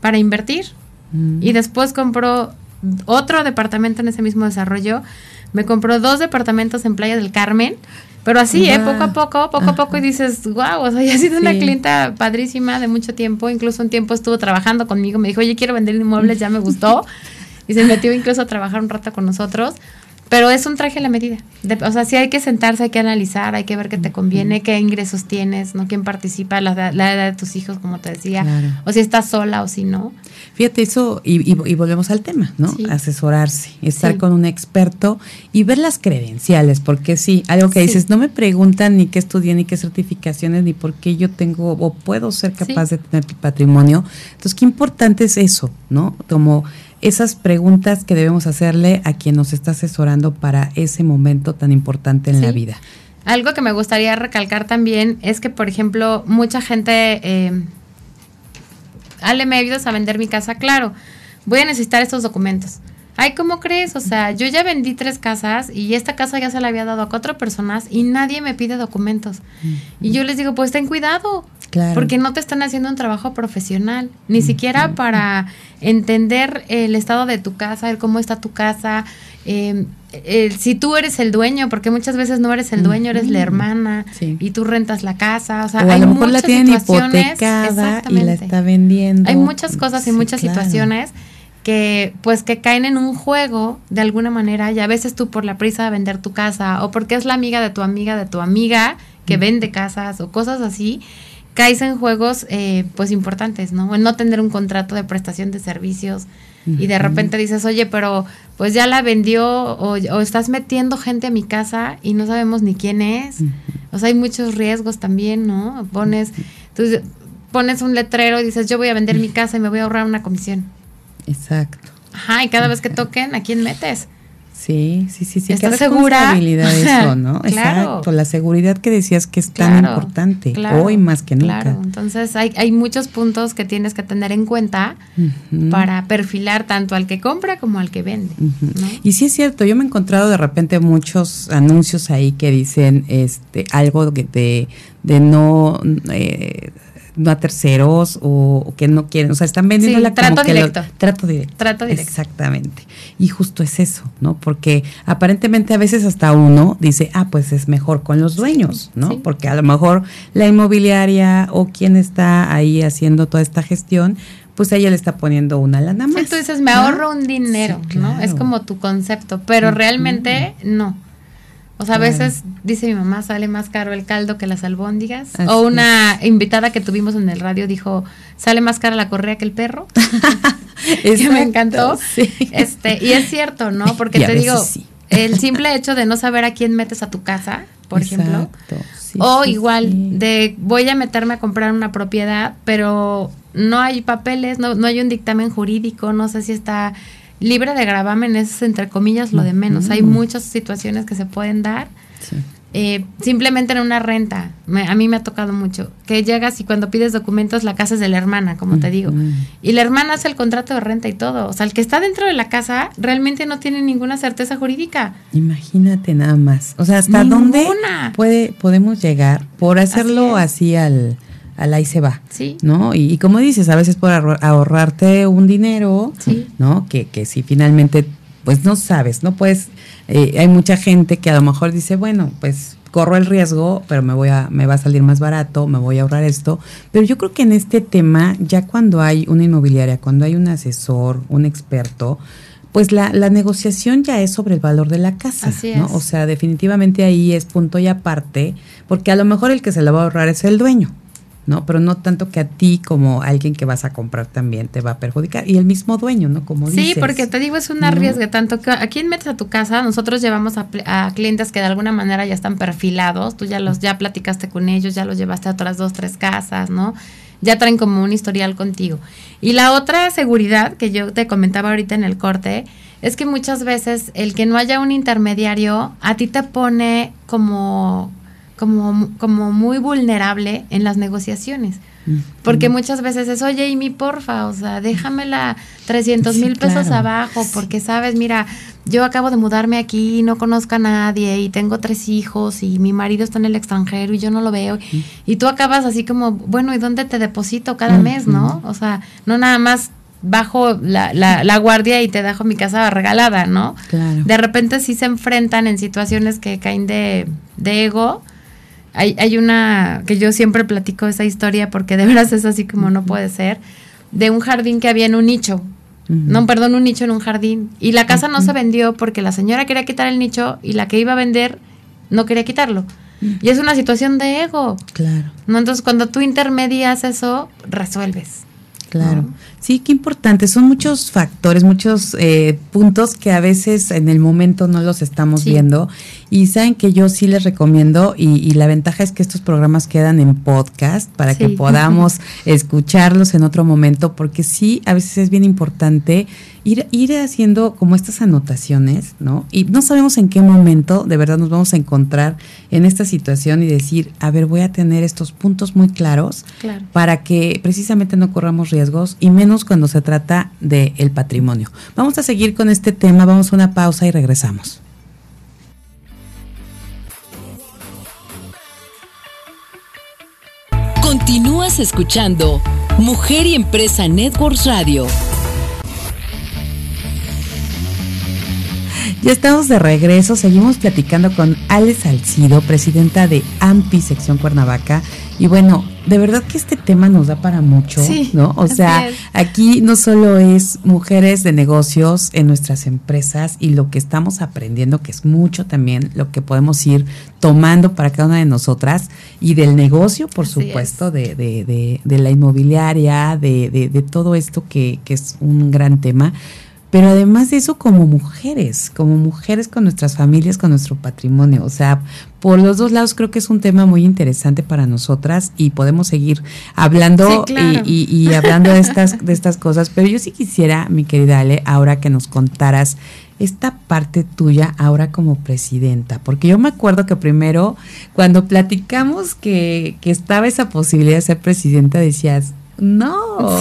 para invertir y después compró otro departamento en ese mismo desarrollo. Me compró dos departamentos en Playa del Carmen, pero así, ¿eh? poco a poco, poco a poco, y dices, wow, o sea, ya ha sido una clienta padrísima de mucho tiempo. Incluso un tiempo estuvo trabajando conmigo, me dijo, oye, quiero vender inmuebles, ya me gustó. y se metió incluso a trabajar un rato con nosotros. Pero es un traje a la medida. o sea, sí hay que sentarse, hay que analizar, hay que ver qué te conviene, qué ingresos tienes, ¿no? ¿Quién participa? La, la edad de tus hijos, como te decía. O si estás sola o si no. Fíjate, eso, y, volvemos al tema, ¿no? Asesorarse, estar con un experto y ver las credenciales, porque sí, algo que dices, no me preguntan ni qué estudié, ni qué certificaciones, ni por qué yo tengo o puedo ser capaz de tener patrimonio. Entonces, qué importante es eso, ¿no? Como esas preguntas que debemos hacerle a quien nos está asesorando para ese momento tan importante en la vida. Algo que me gustaría recalcar también es que, por ejemplo, mucha gente, eh, Ale, me ayudas a vender mi casa, claro, voy a necesitar estos documentos. Ay, ¿cómo crees? O sea, yo ya vendí tres casas y esta casa ya se la había dado a cuatro personas y nadie me pide documentos. Y yo les digo, pues ten cuidado, porque no te están haciendo un trabajo profesional, ni siquiera para entender el estado de tu casa, el cómo está tu casa, em, si tú eres el dueño, porque muchas veces no eres el dueño, eres la hermana y tú rentas la casa, o sea, hay muchas situaciones y la está vendiendo. Hay muchas cosas y muchas situaciones que pues que caen en un juego de alguna manera y a veces tú por la prisa de vender tu casa o porque es la amiga de tu amiga de tu amiga que vende casas o cosas así caes en juegos eh, pues importantes, ¿no? En no tener un contrato de prestación de servicios y de repente dices, oye, pero pues ya la vendió o, estás metiendo gente a mi casa y no sabemos ni quién es. O sea, hay muchos riesgos también, ¿no? Pones, entonces, pones un letrero y dices, yo voy a vender mi casa y me voy a ahorrar una comisión. Exacto. Ajá, y cada vez que toquen, ¿a quién metes? Sí, sí, sí, sí. ¿Estás segura? eso, ¿no? Exacto, la seguridad que decías que es tan importante, hoy más que nunca. Claro, entonces hay, hay muchos puntos que tienes que tener en cuenta para perfilar tanto al que compra como al que vende. Y sí es cierto, yo me he encontrado de repente muchos anuncios ahí que dicen este algo de, de no... Eh, no a terceros o, que no quieren, o sea, están vendiendo la trato directo. trato directo. Trato directo. Exactamente. Y justo es eso, ¿no? Porque aparentemente a veces hasta uno dice, ah, pues es mejor con los dueños, ¿no? Porque a lo mejor la inmobiliaria o quien está ahí haciendo toda esta gestión, pues ella le está poniendo una lana más. Sí, tú dices, me ahorro un dinero, ¿no? Es como tu concepto, pero realmente no. O sea, a veces, dice mi mamá, sale más caro el caldo que las albóndigas. o una invitada que tuvimos en el radio dijo, sale más cara la correa que el perro. que me encantó. Este, y es cierto, ¿no? Porque te digo, el simple hecho de no saber a quién metes a tu casa, por ejemplo. o igual, de voy a meterme a comprar una propiedad, pero no hay papeles, no, no hay un dictamen jurídico, no sé si está libre de gravamen es entre comillas lo de menos. Hay muchas situaciones que se pueden dar. Eh, simplemente en una renta, a mí me ha tocado mucho, que llegas y cuando pides documentos la casa es de la hermana, como te digo, y la hermana hace el contrato de renta y todo, o sea, el que está dentro de la casa realmente no tiene ninguna certeza jurídica. Imagínate nada más, o sea, hasta dónde puede podemos llegar por hacerlo así al al ahí se va. Sí. ¿No? Y, como dices, a veces por ahorrarte un dinero, ¿no? Que, que si finalmente, pues no sabes, no puedes, eh, hay mucha gente que a lo mejor dice, bueno, pues corro el riesgo, pero me voy a, me va a salir más barato, me voy a ahorrar esto. Pero yo creo que en este tema, ya cuando hay una inmobiliaria, cuando hay un asesor, un experto, pues la, la negociación ya es sobre el valor de la casa, Así ¿no? O sea, definitivamente ahí es punto y aparte, porque a lo mejor el que se la va a ahorrar es el dueño, ¿no? Pero no tanto que a ti como alguien que vas a comprar también te va a perjudicar. Y el mismo dueño, ¿no? Como sí, dices. Porque te digo, es un arriesgue. Tanto que a quién metes a tu casa, nosotros llevamos a, clientes que de alguna manera ya están perfilados, tú ya los, ya platicaste con ellos, ya los llevaste a otras dos, tres casas, ¿no? Ya traen como un historial contigo. Y la otra seguridad que yo te comentaba ahorita en el corte, es que muchas veces el que no haya un intermediario a ti te pone como como, como muy vulnerable en las negociaciones. Porque muchas veces es, oye, mi porfa, o sea, déjamela 300 mil pesos abajo, porque sabes, mira, yo acabo de mudarme aquí, no conozco a nadie y tengo tres hijos y mi marido está en el extranjero y yo no lo veo. Y tú acabas así como, bueno, ¿y dónde te deposito cada mes, no? O sea, no nada más bajo la, la, la, guardia y te dejo mi casa regalada, ¿no? De repente sí se enfrentan en situaciones que caen de, de ego hay, hay una que yo siempre platico esa historia porque de veras es así como no puede ser, de un jardín que había en un nicho. No, perdón, un nicho en un jardín. Y la casa no se vendió porque la señora quería quitar el nicho y la que iba a vender no quería quitarlo. Y es una situación de ego. Claro. ¿no? Entonces, cuando tú intermedias eso, resuelves. Claro. Sí, qué importante. Son muchos factores, muchos eh, puntos que a veces en el momento no los estamos viendo. Y saben que yo sí les recomiendo, y, la ventaja es que estos programas quedan en podcast para que podamos escucharlos en otro momento, porque sí, a veces es bien importante ir, ir haciendo como estas anotaciones, ¿no? Y no sabemos en qué momento de verdad nos vamos a encontrar en esta situación y decir, a ver, voy a tener estos puntos muy claros para que precisamente no corramos riesgos y menos cuando se trata del el patrimonio. Vamos a seguir con este tema, vamos a una pausa y regresamos. Continúas escuchando Mujer y Empresa Networks Radio. Ya estamos de regreso, seguimos platicando con Ale Salcido, presidenta de AMPI Sección Cuernavaca. Y bueno, de verdad que este tema nos da para mucho, ¿no? O sea, aquí no solo es mujeres de negocios en nuestras empresas y lo que estamos aprendiendo, que es mucho también lo que podemos ir tomando para cada una de nosotras y del negocio, por supuesto, de, de, de, la inmobiliaria, de, de, todo esto que, que es un gran tema pero además de eso como mujeres, como mujeres con nuestras familias, con nuestro patrimonio. O sea, por los dos lados creo que es un tema muy interesante para nosotras y podemos seguir hablando y, hablando de estas, de estas cosas. Pero yo sí quisiera, mi querida Ale, ahora que nos contaras esta parte tuya ahora como presidenta, porque yo me acuerdo que primero cuando platicamos que, que estaba esa posibilidad de ser presidenta decías, no, o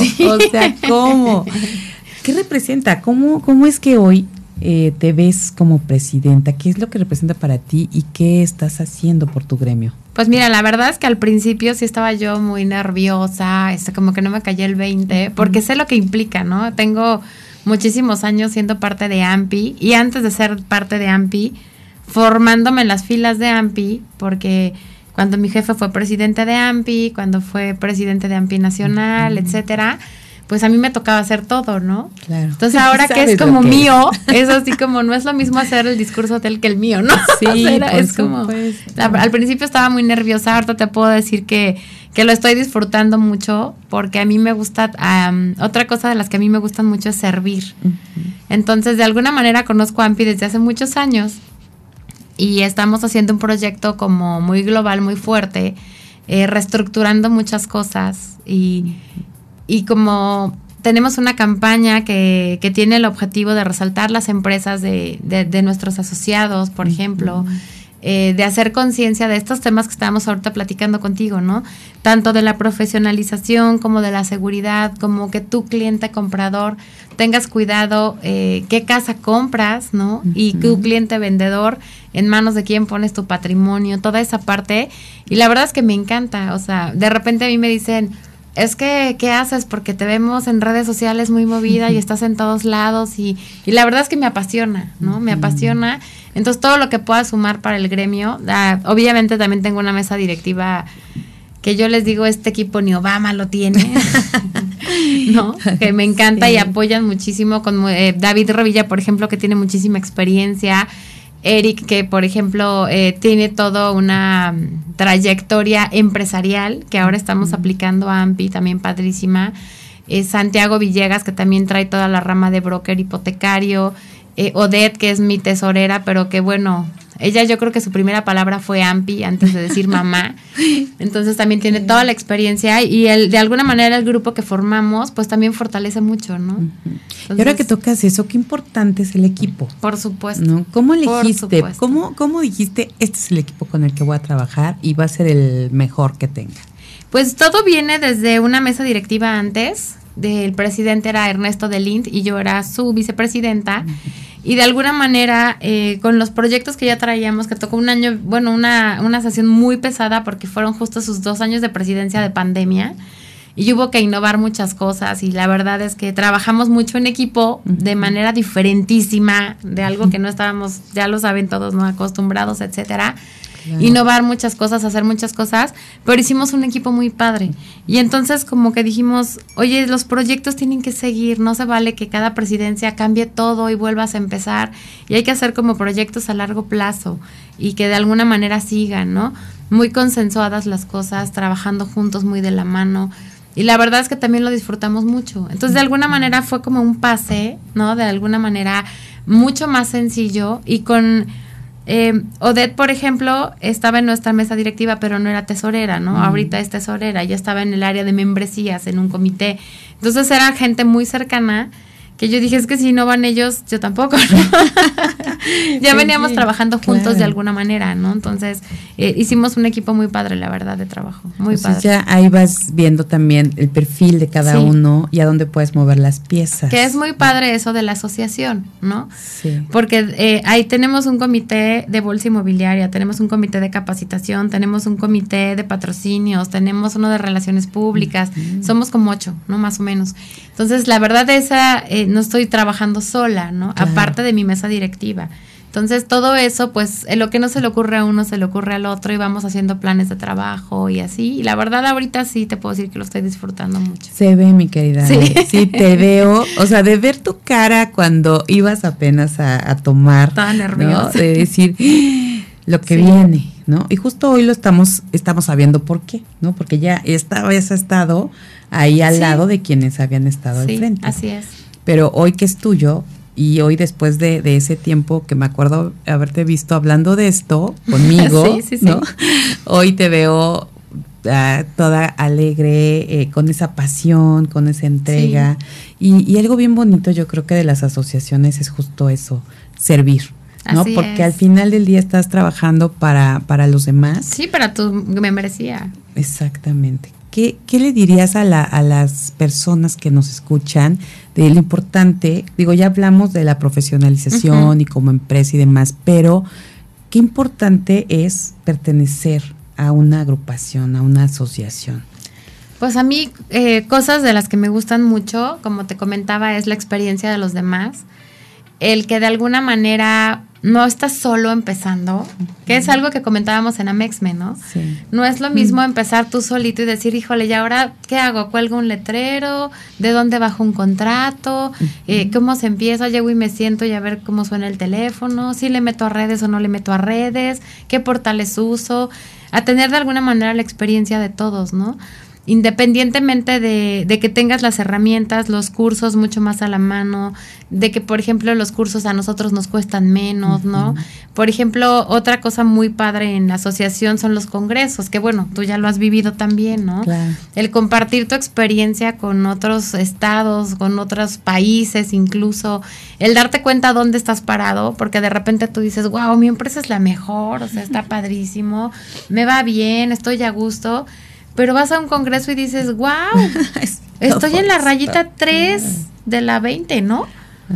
sea, ¿cómo? ¿Qué representa? ¿Cómo, cómo es que hoy eh, te ves como presidenta? ¿Qué es lo que representa para ti y qué estás haciendo por tu gremio? Pues mira, la verdad es que al principio sí estaba yo muy nerviosa, este, como que no me callé el 20, porque sé lo que implica, ¿no? Tengo muchísimos años siendo parte de AMPI y antes de ser parte de AMPI, formándome en las filas de AMPI, porque cuando mi jefe fue presidente de AMPI, cuando fue presidente de AMPI Nacional, etcétera, pues a mí me tocaba hacer todo, ¿no? Claro. Entonces ahora que es como mío, es. así como no es lo mismo hacer el discurso hotel que el mío, ¿no? Sí, es como al principio estaba muy nerviosa, ahorita te puedo decir que, que lo estoy disfrutando mucho porque a mí me gusta, otra cosa de las que a mí me gustan mucho es servir. Entonces, de alguna manera conozco a AMPI desde hace muchos años y estamos haciendo un proyecto como muy global, muy fuerte, eh, reestructurando muchas cosas y y como tenemos una campaña que, que, tiene el objetivo de resaltar las empresas de, de, nuestros asociados, por ejemplo, eh, de hacer conciencia de estos temas que estamos ahorita platicando contigo, ¿no? Tanto de la profesionalización como de la seguridad, como que tu cliente comprador tengas cuidado eh, qué casa compras, ¿no? Y tu cliente vendedor, en manos de quién pones tu patrimonio, toda esa parte. Y la verdad es que me encanta, o sea, de repente a mí me dicen, es que, ¿qué haces? Porque te vemos en redes sociales muy movida y estás en todos lados y, y la verdad es que me apasiona, ¿no? Me apasiona. Entonces, todo lo que pueda sumar para el gremio, obviamente también tengo una mesa directiva que yo les digo, este equipo ni Obama lo tiene, ¿no? Que me encanta y apoyan muchísimo con eh, David Rovilla, por ejemplo, que tiene muchísima experiencia. Eric, que por ejemplo eh, tiene toda una mm, trayectoria empresarial que ahora estamos aplicando a AMPI, también padrísima. Eh, Santiago Villegas, que también trae toda la rama de broker hipotecario. Eh, Odette, que es mi tesorera, pero que bueno, ella yo creo que su primera palabra fue AMPI antes de decir mamá. Entonces también tiene toda la experiencia y el, de alguna manera el grupo que formamos pues también fortalece mucho, ¿no? y ahora que tocas eso, qué importante es el equipo. Por supuesto. ¿no? ¿Cómo elegiste? ¿Cómo, ¿Cómo dijiste, este es el equipo con el que voy a trabajar y va a ser el mejor que tenga? Pues todo viene desde una mesa directiva antes. El presidente era Ernesto Delint y yo era su vicepresidenta y de alguna manera eh, con los proyectos que ya traíamos, que tocó un año, bueno, una, una sesión muy pesada porque fueron justo sus dos años de presidencia de pandemia y hubo que innovar muchas cosas y la verdad es que trabajamos mucho en equipo de manera diferentísima de algo que no estábamos, ya lo saben todos, no acostumbrados, etcétera innovar muchas cosas, hacer muchas cosas, pero hicimos un equipo muy padre. Y entonces como que dijimos, oye, los proyectos tienen que seguir, no se vale que cada presidencia cambie todo y vuelvas a empezar, y hay que hacer como proyectos a largo plazo y que de alguna manera sigan, ¿no? Muy consensuadas las cosas, trabajando juntos muy de la mano. Y la verdad es que también lo disfrutamos mucho. Entonces, de alguna manera fue como un pase, ¿no? De alguna manera mucho más sencillo y con eh, Odette, por ejemplo, estaba en nuestra mesa directiva, pero no era tesorera, ¿no? Ahorita es tesorera, ya estaba en el área de membresías, en un comité. Entonces era gente muy cercana que yo dije, es que si no van ellos, yo tampoco. ya veníamos trabajando juntos de alguna manera, ¿no? Entonces, eh, hicimos un equipo muy padre, la verdad, de trabajo. Muy padre. Ya ahí vas viendo también el perfil de cada uno y a dónde puedes mover las piezas. Que es muy padre eso de la asociación, ¿no? Sí. Porque eh, ahí tenemos un comité de bolsa inmobiliaria, tenemos un comité de capacitación, tenemos un comité de patrocinios, tenemos uno de relaciones públicas. Somos como ocho, ¿no? Más o menos. Entonces, la verdad, esa. Eh, no estoy trabajando sola, ¿no? Aparte de mi mesa directiva. Entonces, todo eso, pues, lo que no se le ocurre a uno, se le ocurre al otro y vamos haciendo planes de trabajo y así. Y la verdad, ahorita sí te puedo decir que lo estoy disfrutando mucho. Se ve, mi querida. Sí, sí te veo. O sea, de ver tu cara cuando ibas apenas a, tomar. Estaba nerviosa. De decir lo que viene, ¿no? Y justo hoy lo estamos, estamos sabiendo por qué, ¿no? Porque ya esta vez ha estado ahí al lado de quienes habían estado al frente. Así es pero hoy que es tuyo, y hoy después de, ese tiempo que me acuerdo haberte visto hablando de esto conmigo, ¿no? hoy te veo ah, toda alegre, eh, con esa pasión, con esa entrega. Y, y, algo bien bonito yo creo que de las asociaciones es justo eso, servir. ¿no? Porque al final del día estás trabajando para, para los demás. Sí, para tu membresía. Exactamente. ¿Qué, ¿Qué, le dirías a, la, a las personas que nos escuchan de lo importante? Digo, ya hablamos de la profesionalización y como empresa y demás, pero qué importante es pertenecer a una agrupación, a una asociación. Pues a mí, eh, cosas de las que me gustan mucho, como te comentaba, es la experiencia de los demás. El que de alguna manera no estás solo empezando, que es algo que comentábamos en Amexme, ¿no? Sí. No es lo mismo empezar tú solito y decir, híjole, ¿y ahora qué hago? ¿Cuelgo un letrero? ¿De dónde bajo un contrato? Eh, ¿Cómo se empieza? Llego y me siento y a ver cómo suena el teléfono, si le meto a redes o no le meto a redes, qué portales uso, a tener de alguna manera la experiencia de todos, ¿no? Independientemente de, de, que tengas las herramientas, los cursos mucho más a la mano, de que, por ejemplo, los cursos a nosotros nos cuestan menos, ¿no? Por ejemplo, otra cosa muy padre en la asociación son los congresos, que bueno, tú ya lo has vivido también, ¿no? El compartir tu experiencia con otros estados, con otros países, incluso, el darte cuenta dónde estás parado, porque de repente tú dices, wow, mi empresa es la mejor, o sea, está padrísimo, me va bien, estoy a gusto pero vas a un congreso y dices, wow, estoy en la rayita 3 de la 20, ¿no?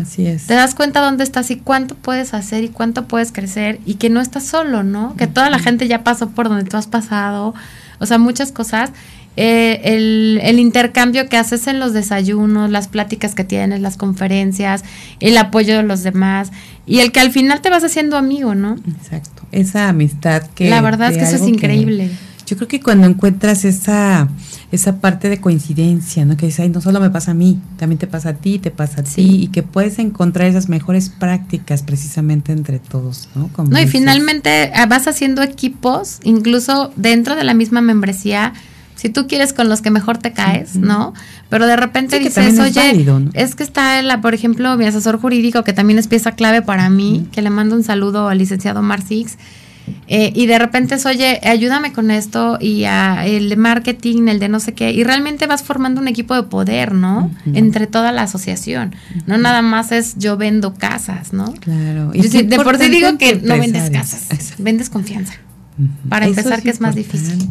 Así es. Te das cuenta dónde estás y cuánto puedes hacer y cuánto puedes crecer y que no estás solo, ¿no? Que toda la gente ya pasó por donde tú has pasado, o sea, muchas cosas. Eh, el, el, intercambio que haces en los desayunos, las pláticas que tienes, las conferencias, el apoyo de los demás y el que al final te vas haciendo amigo, ¿no? Exacto. Esa amistad que... La verdad es que eso es increíble. Yo creo que cuando encuentras esa, esa parte de coincidencia, ¿no? Que dices, ay, no solo me pasa a mí, también te pasa a ti, te pasa a ti, y que puedes encontrar esas mejores prácticas precisamente entre todos, ¿no? no, y finalmente ah, vas haciendo equipos, incluso dentro de la misma membresía, si tú quieres con los que mejor te caes, ¿no? Pero de repente dices, oye, es que está, la, por ejemplo, mi asesor jurídico, que también es pieza clave para mí, que le mando un saludo al licenciado Marcix, eh, y de repente es, oye, ayúdame con esto y el de marketing, el de no sé qué, y realmente vas formando un equipo de poder, ¿no? Entre toda la asociación. No nada más es yo vendo casas, ¿no? Claro. de por sí digo que no vendes casas, vendes confianza. Para empezar, que es más difícil.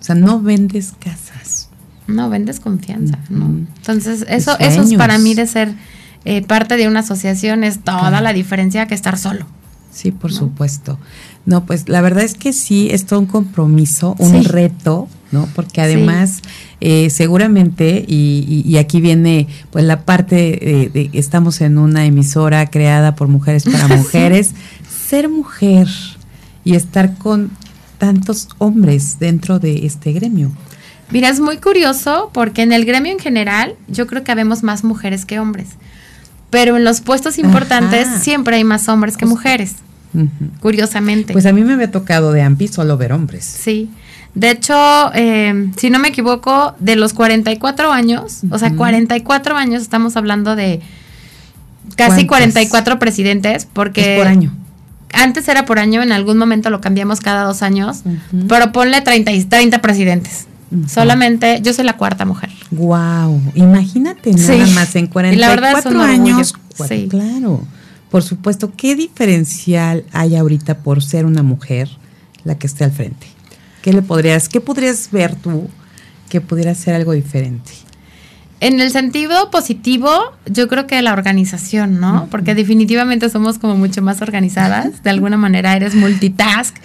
O sea, no vendes casas. No, vendes confianza, ¿no? Entonces, eso, eso es para mí de ser eh, parte de una asociación, es toda la diferencia que estar solo. Sí, por supuesto. No, pues la verdad es que sí, es todo un compromiso, un reto, ¿no? Porque además, eh, seguramente, y, aquí viene pues la parte de, estamos en una emisora creada por mujeres para mujeres, ser mujer y estar con tantos hombres dentro de este gremio. Mira, es muy curioso porque en el gremio en general yo creo que habemos más mujeres que hombres, pero en los puestos importantes siempre hay más hombres que mujeres curiosamente. Pues a mí me había tocado de AMPI solo ver hombres. Sí. De hecho, eh, si no me equivoco, de los 44 años, o sea, 44 años, estamos hablando de casi 44 presidentes, porque... por año. Antes era por año, en algún momento lo cambiamos cada dos años, pero ponle 30, 30 presidentes. Solamente yo soy la cuarta mujer. Wow, imagínate nada más en 44 años. sí. Claro. Por supuesto, ¿qué diferencial hay ahorita por ser una mujer la que esté al frente? ¿Qué le podrías, qué podrías ver tú que pudiera ser algo diferente? En el sentido positivo, yo creo que la organización, ¿no? Porque definitivamente somos como mucho más organizadas. De alguna manera eres multitask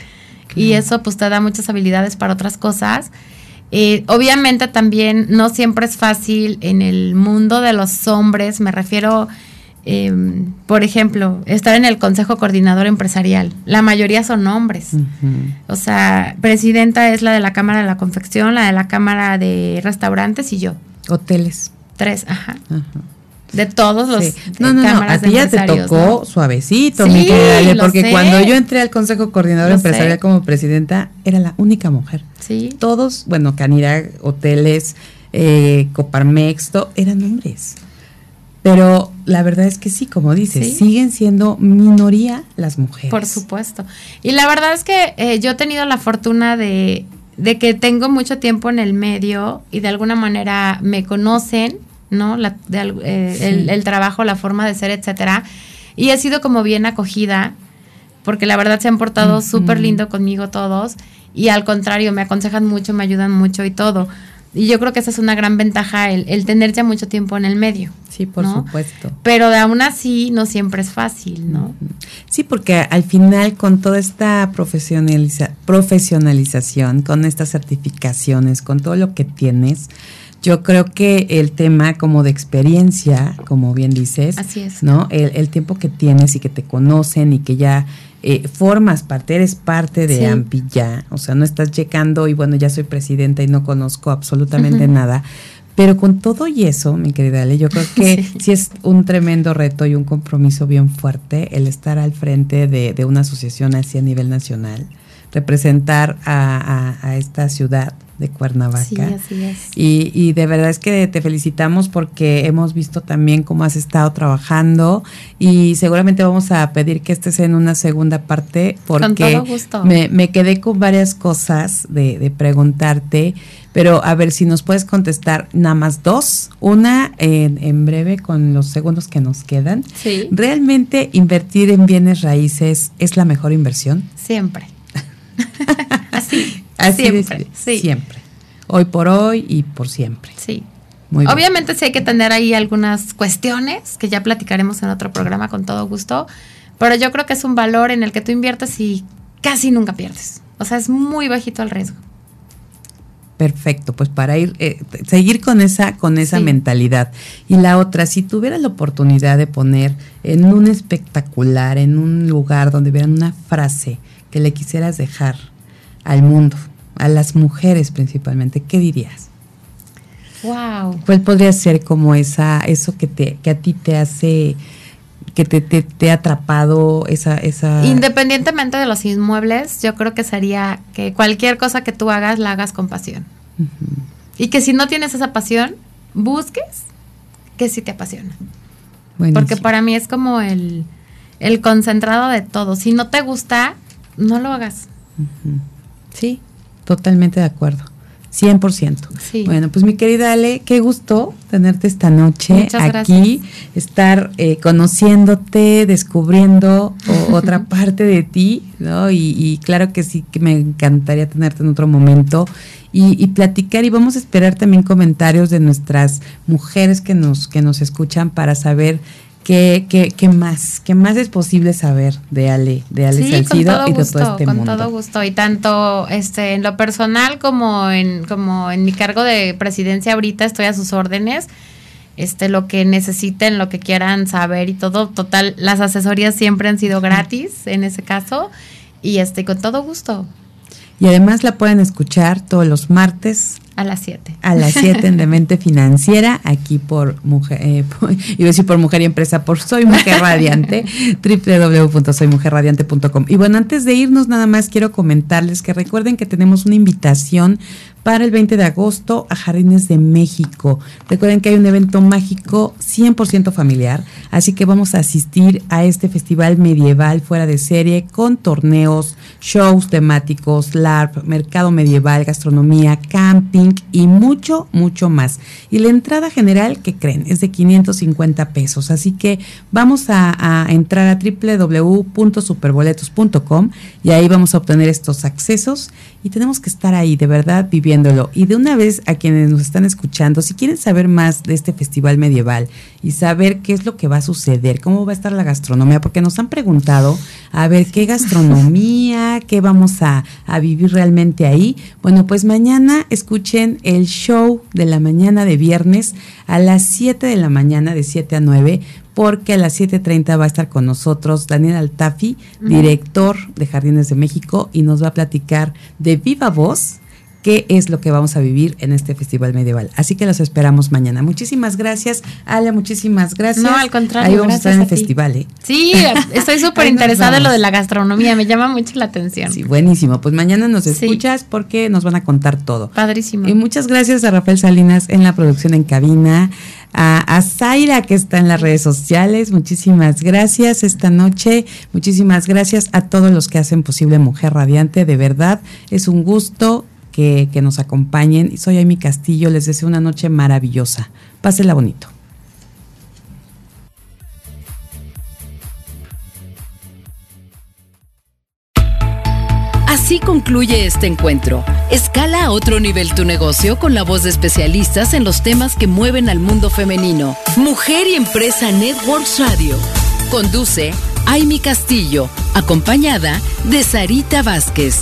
y eso pues te da muchas habilidades para otras cosas. Eh, obviamente también no siempre es fácil en el mundo de los hombres, me refiero eh, por ejemplo, estar en el Consejo Coordinador Empresarial. La mayoría son hombres. O sea, presidenta es la de la Cámara de la Confección, la de la Cámara de Restaurantes y yo. Hoteles. Tres, ajá. De todos los no, no, no, a ti ya te tocó suavecito, mi porque cuando yo entré al Consejo Coordinador Empresarial como presidenta, era la única mujer. Sí. Todos, bueno, Canidad, hoteles, eh, Coparmex, eran hombres. Pero la verdad es que sí, como dices, siguen siendo minoría las mujeres. Por supuesto. Y la verdad es que eh, yo he tenido la fortuna de, de, que tengo mucho tiempo en el medio y de alguna manera me conocen, ¿no? Eh, el, trabajo, la forma de ser, etcétera. Y he sido como bien acogida, porque la verdad se han portado súper lindo conmigo todos. Y al contrario, me aconsejan mucho, me ayudan mucho y todo. Y yo creo que esa es una gran ventaja, el, el tener ya mucho tiempo en el medio. Sí, por supuesto. Pero aún así no siempre es fácil, ¿no? Sí, porque al final con toda esta profesionaliza profesionalización, con estas certificaciones, con todo lo que tienes, yo creo que el tema como de experiencia, como bien dices, Así es. ¿no? El, el tiempo que tienes y que te conocen y que ya eh, formas parte, eres parte de AMPI ya, o sea, no estás llegando y bueno, ya soy presidenta y no conozco absolutamente nada. Pero con todo y eso, mi querida Ale, yo creo que sí. es un tremendo reto y un compromiso bien fuerte el estar al frente de, de una asociación así a nivel nacional, representar a, a esta ciudad de Cuernavaca. Sí, así es. Y, y, de verdad es que te felicitamos porque hemos visto también cómo has estado trabajando y seguramente vamos a pedir que estés en una segunda parte porque Me, me, quedé con varias cosas de, de, preguntarte, pero a ver si nos puedes contestar nada más dos. Una en, en breve con los segundos que nos quedan. Sí. ¿Realmente invertir en bienes raíces es la mejor inversión? Siempre. Así. Así siempre, sí. Siempre. Hoy por hoy y por siempre. Sí. Muy Obviamente sí hay que tener ahí algunas cuestiones que ya platicaremos en otro programa con todo gusto, pero yo creo que es un valor en el que tú inviertes y casi nunca pierdes. O sea, es muy bajito el riesgo. Perfecto, pues para ir eh, seguir con esa con esa sí. mentalidad. Y la otra, si tuvieras la oportunidad de poner en un espectacular, en un lugar donde vieran una frase que le quisieras dejar al mundo, a las mujeres principalmente, ¿qué dirías? Wow. ¿Cuál podría ser como esa, eso que te, que a ti te hace, que te, te, te ha atrapado esa, esa. Independientemente de los inmuebles, yo creo que sería que cualquier cosa que tú hagas la hagas con pasión. Uh -huh. Y que si no tienes esa pasión, busques que sí te apasiona. Buenísimo. Porque para mí es como el, el concentrado de todo. Si no te gusta, no lo hagas. Uh -huh. Sí, totalmente de acuerdo. 100%. Sí. Bueno, pues mi querida Ale, qué gusto tenerte esta noche Muchas aquí, gracias. estar eh, conociéndote, descubriendo o, otra parte de ti, ¿no? Y, y, claro que sí, que me encantaría tenerte en otro momento y, y, platicar y vamos a esperar también comentarios de nuestras mujeres que nos, que nos escuchan para saber ¿Qué, qué, qué más? ¿Qué más es posible saber de Ale, de Ale sí, Salcido y de gusto, todo este con mundo? Con todo gusto. Y tanto este, en lo personal como en, como en mi cargo de presidencia ahorita estoy a sus órdenes. Este, lo que necesiten, lo que quieran saber y todo. Total, las asesorías siempre han sido gratis en ese caso. Y este, con todo gusto. Y además la pueden escuchar todos los martes a las 7. A las 7 en Demente Financiera, aquí por Mujer, eh, por, iba a decir por Mujer y Empresa, por Soy Mujer Radiante, www.soymujerradiante.com. Y bueno, antes de irnos, nada más quiero comentarles que recuerden que tenemos una invitación para el 20 de agosto a Jardines de México. Recuerden que hay un evento mágico 100% familiar, así que vamos a asistir a este festival medieval fuera de serie con torneos, shows temáticos, LARP, mercado medieval, gastronomía, camping y mucho, mucho más. Y la entrada general, que creen? Es de 550 pesos, así que vamos a, entrar a www.superboletos.com y ahí vamos a obtener estos accesos y tenemos que estar ahí, de verdad, viviéndolo. Y de una vez a quienes nos están escuchando, si quieren saber más de este festival medieval y saber qué es lo que va a suceder, cómo va a estar la gastronomía, porque nos han preguntado, a ver, qué gastronomía, qué vamos a, a vivir realmente ahí. Bueno, pues mañana escuchen el show de la mañana de viernes a las 7 de la mañana, de 7 a 9 porque a las 7.30 va a estar con nosotros Daniel Altafi, director de Jardines de México, y nos va a platicar de viva voz qué es lo que vamos a vivir en este festival medieval. Así que los esperamos mañana. Muchísimas gracias, Ale, muchísimas gracias. No, al contrario. Ahí vamos a estar en el festival, ¿eh? Sí, estoy súper interesada en lo de la gastronomía, me llama mucho la atención. Sí, buenísimo. Pues mañana nos escuchas porque nos van a contar todo. Padrísimo. Y muchas gracias a Rafael Salinas en la producción en cabina, a, a Zaira que está en las redes sociales. Muchísimas gracias esta noche. Muchísimas gracias a todos los que hacen posible Mujer Radiante. De verdad, es un gusto que, nos acompañen. Soy Amy Castillo, les deseo una noche maravillosa. Pásela bonito. Así concluye este encuentro. Escala a otro nivel tu negocio con la voz de especialistas en los temas que mueven al mundo femenino. Mujer y Empresa Networks Radio. Conduce Amy Castillo, acompañada de Sarita Vázquez